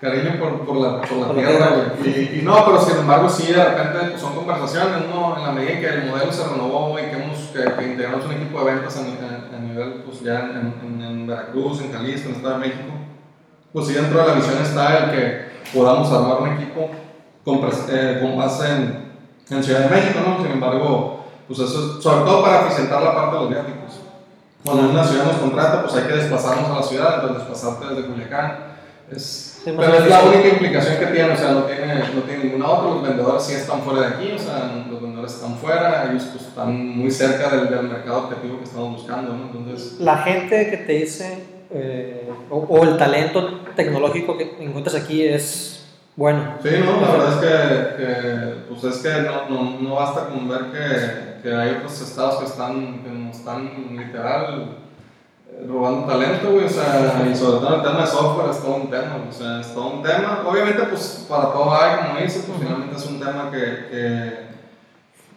cariño por, por la, por tierra, güey. Y, y no, pero sin embargo, sí, de repente pues, son conversaciones, ¿no? En la medida en que el modelo se renovó y que, hemos, que, que integramos un equipo de ventas a, ni- a- a nivel, pues ya en, en, en Veracruz, en Jalisco, en el Estado de México, pues sí, dentro de la visión está el que podamos armar un equipo con, eh, con base en, en Ciudad de México, ¿no? Sin embargo, pues eso es sobre todo para eficientar la parte de los viáticos. Cuando una ciudad nos contrata, pues hay que desplazarnos a la ciudad, entonces desplazarte desde Culiacán. Es, Sí, pero es la única implicación que tiene, o sea, no tiene, no tiene ninguna otra. Los vendedores sí están fuera de aquí, o sea, los vendedores están fuera, ellos pues, están muy cerca del, del mercado objetivo que estamos buscando, ¿no? Entonces, La gente que te dice, eh, o, o el talento tecnológico que encuentras aquí es bueno. Sí, no, la verdad es que, que, pues es que no, no, no basta con ver que, que hay otros estados que están, que nos están literal eh, robando talento, güey, o sea, y sobre todo el tema de software es todo un tema, o sea, es todo un tema. Obviamente, pues para todo hay, como dices, pues finalmente es un tema que, que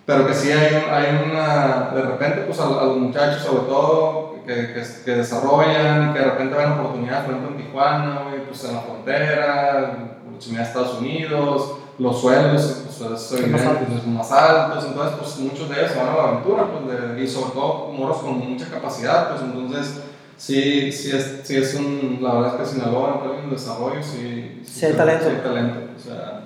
pero que sí hay, un- hay una, de repente, pues a, a los muchachos, sobre todo, que, que, que desarrollan y que de repente ven oportunidades, por ejemplo, en Tijuana, güey, pues en la frontera, proximidad a Estados Unidos, los sueldos, pues, es evidente, altos. pues, son más altos, entonces, pues muchos de ellos van a la aventura, pues, de- y sobre todo moros con mucha capacidad, pues entonces. Sí, sí es, sí es un, la verdad es que Sinaloa en términos de desarrollo sí, Sí hay talento. Sí hay talento, o sea,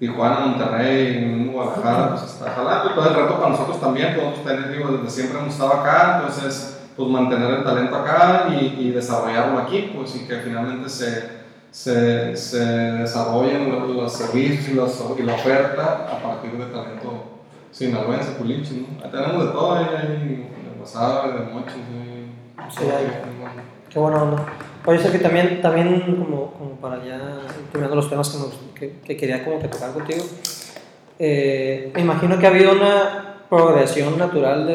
Tijuana, Monterrey, Guadalajara, pues está jalando. Todo el reto para nosotros también, pues, nosotros tener, digo, desde siempre hemos estado acá, entonces, pues mantener el talento acá y, y desarrollarlo aquí, pues, y que finalmente se, se, se desarrollen los, servicios y, los, y la oferta a partir de talento sinaloense, culichi, ¿no? Tenemos de todo, hay de WhatsApp, de mochos, hay- Sí, hay. Qué buena onda. Oye, sé que también, también como, como para ya terminando los temas que, nos- que, que quería como que tocar contigo, eh, me imagino que ha habido una progresión natural de,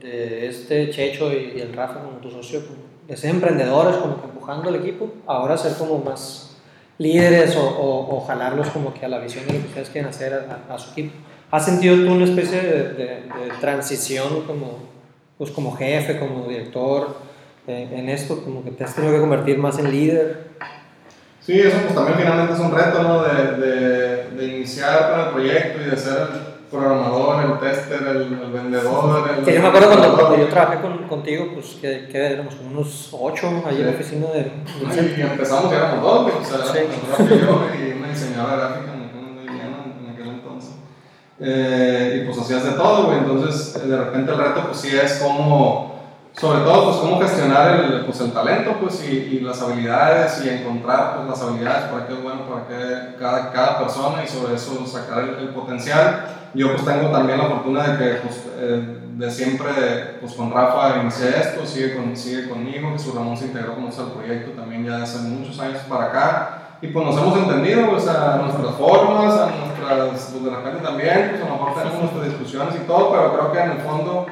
de, de este Checho y, y el Rafa como tu socio, como de ser emprendedores, como que empujando al equipo, ahora ser como más líderes o, o, o jalarlos como que a la visión de lo que ustedes quieren hacer a, a- su equipo. ¿Has sentido tú una especie de, de- de transición como, pues como jefe, como director eh, en esto? Como que te has tenido que convertir más en líder. Sí, eso pues también finalmente es un reto, ¿no? De, de, iniciar con el proyecto y de ser el programador, el tester, el, el vendedor. El Que yo me acuerdo cuando, cuando yo trabajé con, contigo, pues que, que éramos como unos ocho ahí en la oficina de. Y empezamos y éramos dos, güey, o sea, Sí. yo y una diseñadora gráfica, en aquel entonces. Eh, y pues hacías de todo, güey, entonces eh, de repente el reto pues sí es cómo, sobre todo pues cómo gestionar el, pues, el talento pues y, y las habilidades y encontrar pues las habilidades para qué es bueno para qué cada, cada persona y sobre eso sacar el, el potencial. Yo pues tengo también la fortuna de que pues eh, de siempre pues con Rafa inicié esto, sigue, con, sigue conmigo, Jesús Ramón se integró con nosotros al proyecto también ya hace muchos años para acá y pues nos hemos entendido pues, a nuestras formas, a nuestras, pues de repente también, pues a lo mejor tenemos nuestras discusiones y todo, pero creo que en el fondo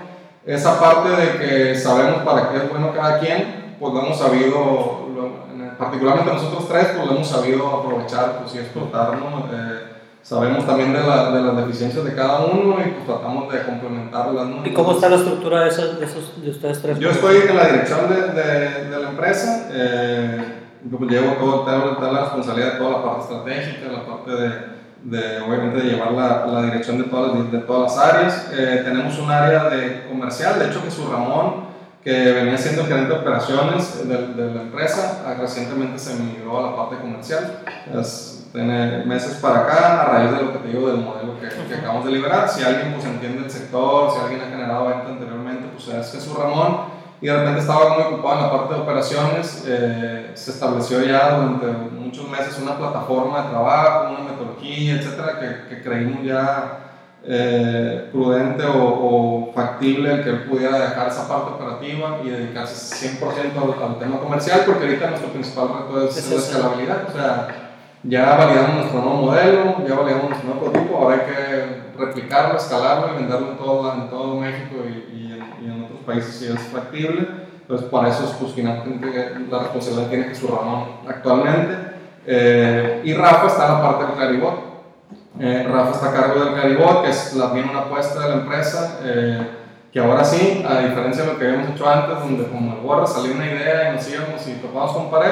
esa parte de que sabemos para qué es bueno cada quien, pues lo hemos sabido, lo- en- particularmente nosotros tres, pues lo hemos sabido aprovechar pues, y explotar, ¿no? Eh, sabemos también de, la- de las deficiencias de cada uno y pues tratamos de complementarlas, ¿no? ¿Y cómo está la estructura de, esos, de, esos, de ustedes tres? Yo estoy en la dirección de, de, la empresa, eh, yo pues llevo todo, tengo la responsabilidad de toda la parte estratégica, la parte de, de, obviamente de llevar la, la dirección de todas las, de todas las áreas. Eh, tenemos un área de comercial, de hecho Jesús Ramón, que venía siendo gerente de operaciones de, de la empresa, ah, recientemente se migró a la parte comercial. Es, tiene meses para acá, a raíz de lo que te digo del modelo que, que acabamos de liberar. Si alguien pues entiende el sector, si alguien ha generado venta anteriormente, pues es Jesús Ramón y de repente estaba muy ocupado en la parte de operaciones. eh, se estableció ya durante muchos meses una plataforma de trabajo, una metodología, etcétera, que, que creímos ya eh, prudente o, o factible el que él pudiera dejar esa parte operativa y dedicarse 100% al, al tema comercial, porque ahorita nuestro principal reto es, Es la escalabilidad. O sea, ya validamos nuestro nuevo modelo, ya validamos nuestro nuevo producto, ahora hay que replicarlo, escalarlo y venderlo en todo, en todo México y, y en, y en otros países si es factible. Entonces, para eso, pues, finalmente, la responsabilidad tiene su Ramón actualmente. Eh, y Rafa está en la parte del Caribot. Eh, Rafa está a cargo del Caribot, que es la, bien una apuesta de la empresa. eh, que ahora sí, a diferencia de lo que habíamos hecho antes, donde como el borra salió una idea y nos íbamos y topamos con pared,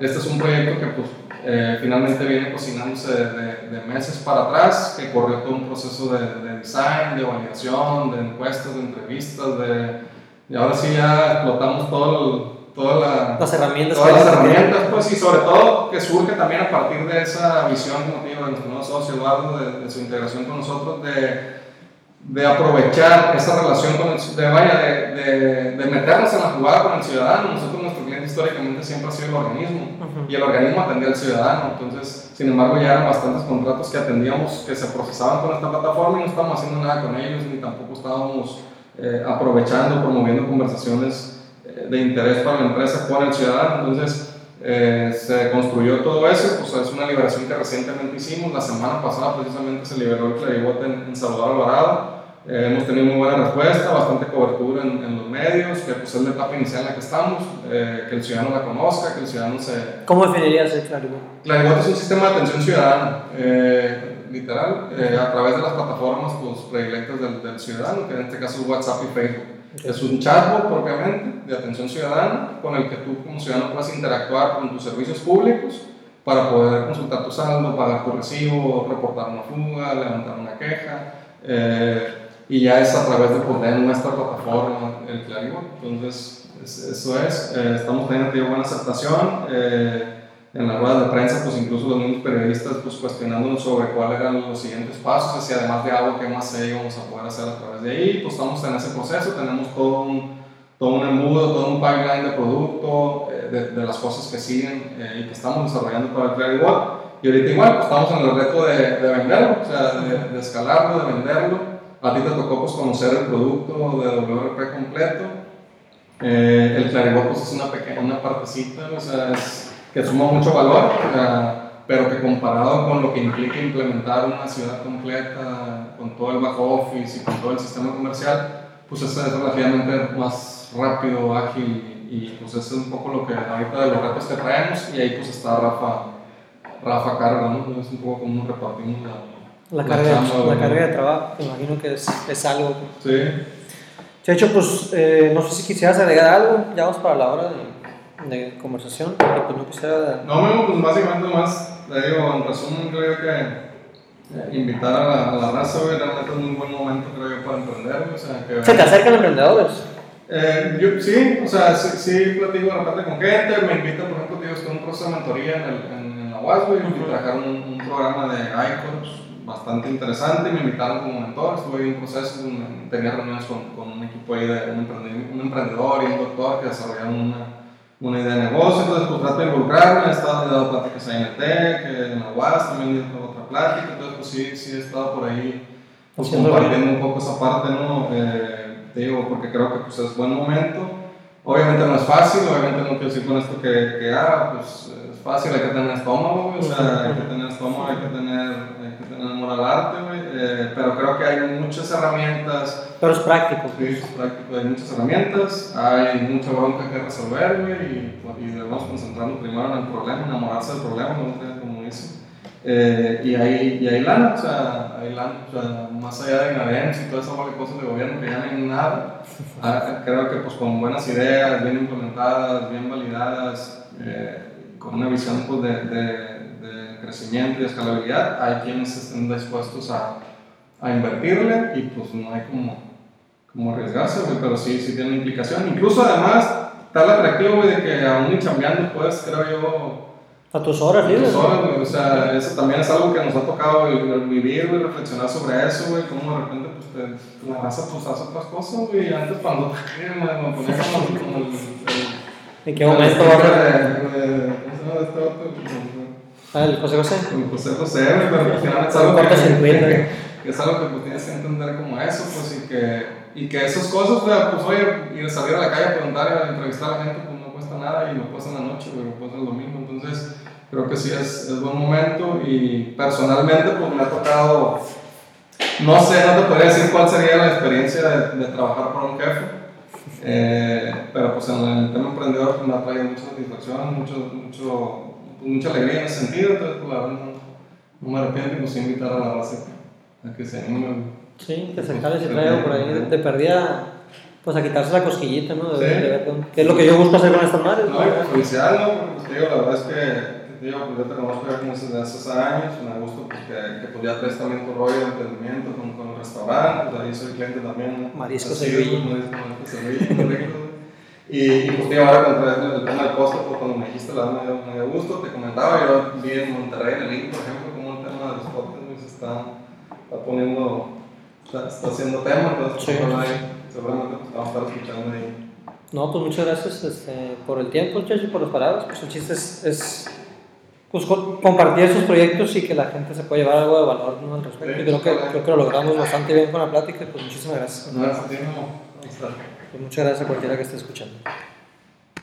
este es un proyecto que pues, eh, finalmente viene cocinándose de, de- de meses para atrás, que corrió todo un proceso de, de design, de validación, de encuestas, de entrevistas, de, y ahora sí ya explotamos todo el- toda la, Las herramientas todas las herramientas, pues, y sobre todo que surge también a partir de esa visión, como digo, de nuestro nuevo socio Eduardo, de, de su integración con nosotros, de de aprovechar esa relación con el de, vaya, de, de, de, meternos en la jugada con el ciudadano. Nosotros, nuestro cliente históricamente siempre ha sido el organismo y el organismo atendía al ciudadano. Entonces, sin embargo, ya eran bastantes contratos que atendíamos, que se procesaban con esta plataforma y no estábamos haciendo nada con ellos, ni tampoco estábamos eh, aprovechando, promoviendo conversaciones eh, de interés para la empresa con el ciudadano. Entonces, eh, se construyó todo eso, pues es una liberación que recientemente hicimos. La semana pasada precisamente se liberó el Claribote en, en Salvador Alvarado. Eh, hemos tenido muy buena respuesta, bastante cobertura en, en, los medios, que pues es la etapa inicial en la que estamos, eh, que el ciudadano la conozca, que el ciudadano se... ¿Cómo definirías el Claribote? Claribote es un sistema de atención ciudadana, literal, a través de las plataformas pues, predilectas del, del ciudadano, que en este caso es WhatsApp y Facebook. Es un chatbot propiamente de atención ciudadana con el que tú como ciudadano puedes interactuar con tus servicios públicos para poder consultar tu saldo, pagar tu recibo, reportar una fuga, levantar una queja. Eh, y ya es a través de, pues, nuestra plataforma, el Claribot. Entonces, eso es. Eh, estamos teniendo buena aceptación. Eh, en las ruedas de prensa, pues incluso los mismos periodistas pues cuestionándonos sobre cuáles eran los siguientes pasos, si además de algo que más íbamos a poder hacer a través de ahí, pues estamos en ese proceso, tenemos todo un, todo un embudo, todo un pipeline de producto, eh, de, de, las cosas que siguen eh, y que estamos desarrollando para el Clear igual. Y ahorita igual, pues estamos en el reto de, de venderlo, o sea, de, de, escalarlo, de venderlo. A ti te tocó pues conocer el producto de WRP completo. Eh, el Claribot pues es una pequeña, una partecita, o sea, es que suma mucho valor, pero que comparado con lo que implica implementar una ciudad completa con todo el back office y con todo el sistema comercial, pues es, es relativamente más rápido, ágil y pues eso es un poco lo que ahorita de los retos que traemos y ahí pues está Rafa, Rafa carga, ¿no? Es un poco como repartimos la, la, carga, chamba, la carga de trabajo, me imagino que es, es algo. Sí. Checho, pues eh, no sé si quisieras agregar algo, ya vamos para la hora de de conversación que pues no quisiera... No, bueno, pues básicamente más, le digo, en resumen creo que invitar a la, a la raza, güey, realmente es un buen momento creo yo para emprender, o sea, que... ¿Se te acercan emprendedores? Eh, yo, sí, o sea, sí, sí, platico de repente con gente, me invitan, por ejemplo, tío, estoy en un proceso de mentoría en, el, en, en la UAS, güey, uh -huh. trabajaron un, un, programa de ICORS bastante interesante, me invitaron como mentor, estuve en un proceso, tenía reuniones con, con un equipo ahí de un emprendedor, un emprendedor y un doctor que desarrollaron una una idea de negocio, entonces pues trato de involucrarme, he estado, he dado pláticas ahí en el TEC, en la UAS también he dado otra plática, entonces pues sí, sí he estado por ahí pues, compartiendo un poco esa parte, ¿no? Eh, te digo, porque creo que pues es buen momento, obviamente no es fácil, obviamente no quiero decir con esto que, que ah, pues es fácil, hay que tener estómago, o sea, hay que tener estómago, hay que tener, hay que tener amor al arte, eh, pero creo que hay muchas herramientas pero es práctico. Sí, es práctico. Hay muchas herramientas, hay mucha bronca que resolver, güey, y, y debemos concentrarnos primero en el problema, enamorarse del problema, ¿no? como dice. Eh, y, hay, y hay lana, o sea, hay lana, o sea, más allá de Inadems y toda esa de cosas de gobierno que ya no hay nada, ah, creo que pues con buenas ideas, bien implementadas, bien validadas, eh, con una visión pues, de, de, de crecimiento y escalabilidad, hay quienes estén dispuestos a, a invertirle y pues no hay como como arriesgarse, güey, pero sí, sí tiene implicación. Incluso además, tal atractivo, güey, de que aún y chambeando, pues, creo yo... A tus horas A tus horas, güey, o sea, eso también es algo que nos ha tocado vivir, güey, reflexionar sobre eso, güey, cómo de repente, pues, te, te vas a pues, hacer otras cosas, güey, antes cuando me, ponía como, como el. ¿En qué momento a...? Ah, el José José. El José José, güey, pero al final es algo que, es algo que pues, tienes que entender como eso, pues, y que y que esas cosas, pues oye, ir a salir a la calle a preguntar, a entrevistar a la gente, pues no cuesta nada y lo puedes en la noche, pero lo puedes el domingo. Entonces, creo que sí es, es buen momento y personalmente, pues me ha tocado, no sé, no te podría decir cuál sería la experiencia de, de trabajar por un jefe, eh, pero pues en el tema emprendedor pues, me ha traído mucha satisfacción, mucho, mucho, mucha alegría en ese sentido, entonces, pues la verdad, no, no me arrepiento y pues invitar a la base a que se anime. Sí, que se acabe ese traigo por ahí de, de perdida, pues a quitarse la cosquillita, ¿no? De, sí. de ver qué es lo que yo busco hacer con estas madres. No, y felicidad, ¿no? Te digo, la verdad es que, te digo, pues yo te conozco ya como desde hace años, me gusta pues, que, que pues ya traes también tu rollo de emprendimiento con, con el restaurante, pues ahí soy cliente también. Marisco Sevilla. Marisco Sevilla, Y, y pues digo, ahora con el tema del costo, pues cuando me dijiste la verdad me dio gusto, te comentaba, yo vi en Monterrey, en el link, por ejemplo, como el tema de los postes se está, está poniendo está, está haciendo tema, entonces Sí. ojalá ahí, seguramente pues, vamos a estar escuchando ahí. No, pues muchas gracias este, por el tiempo, Chacho, y por las palabras. Pues el chiste es, es, pues, co- compartir esos proyectos y que la gente se pueda llevar algo de valor ¿no? al respecto. Sí, y creo que, creo que lo logramos bastante bien con la plática. Pues muchísimas gracias. No, gracias no. Y muchas gracias a cualquiera que esté escuchando.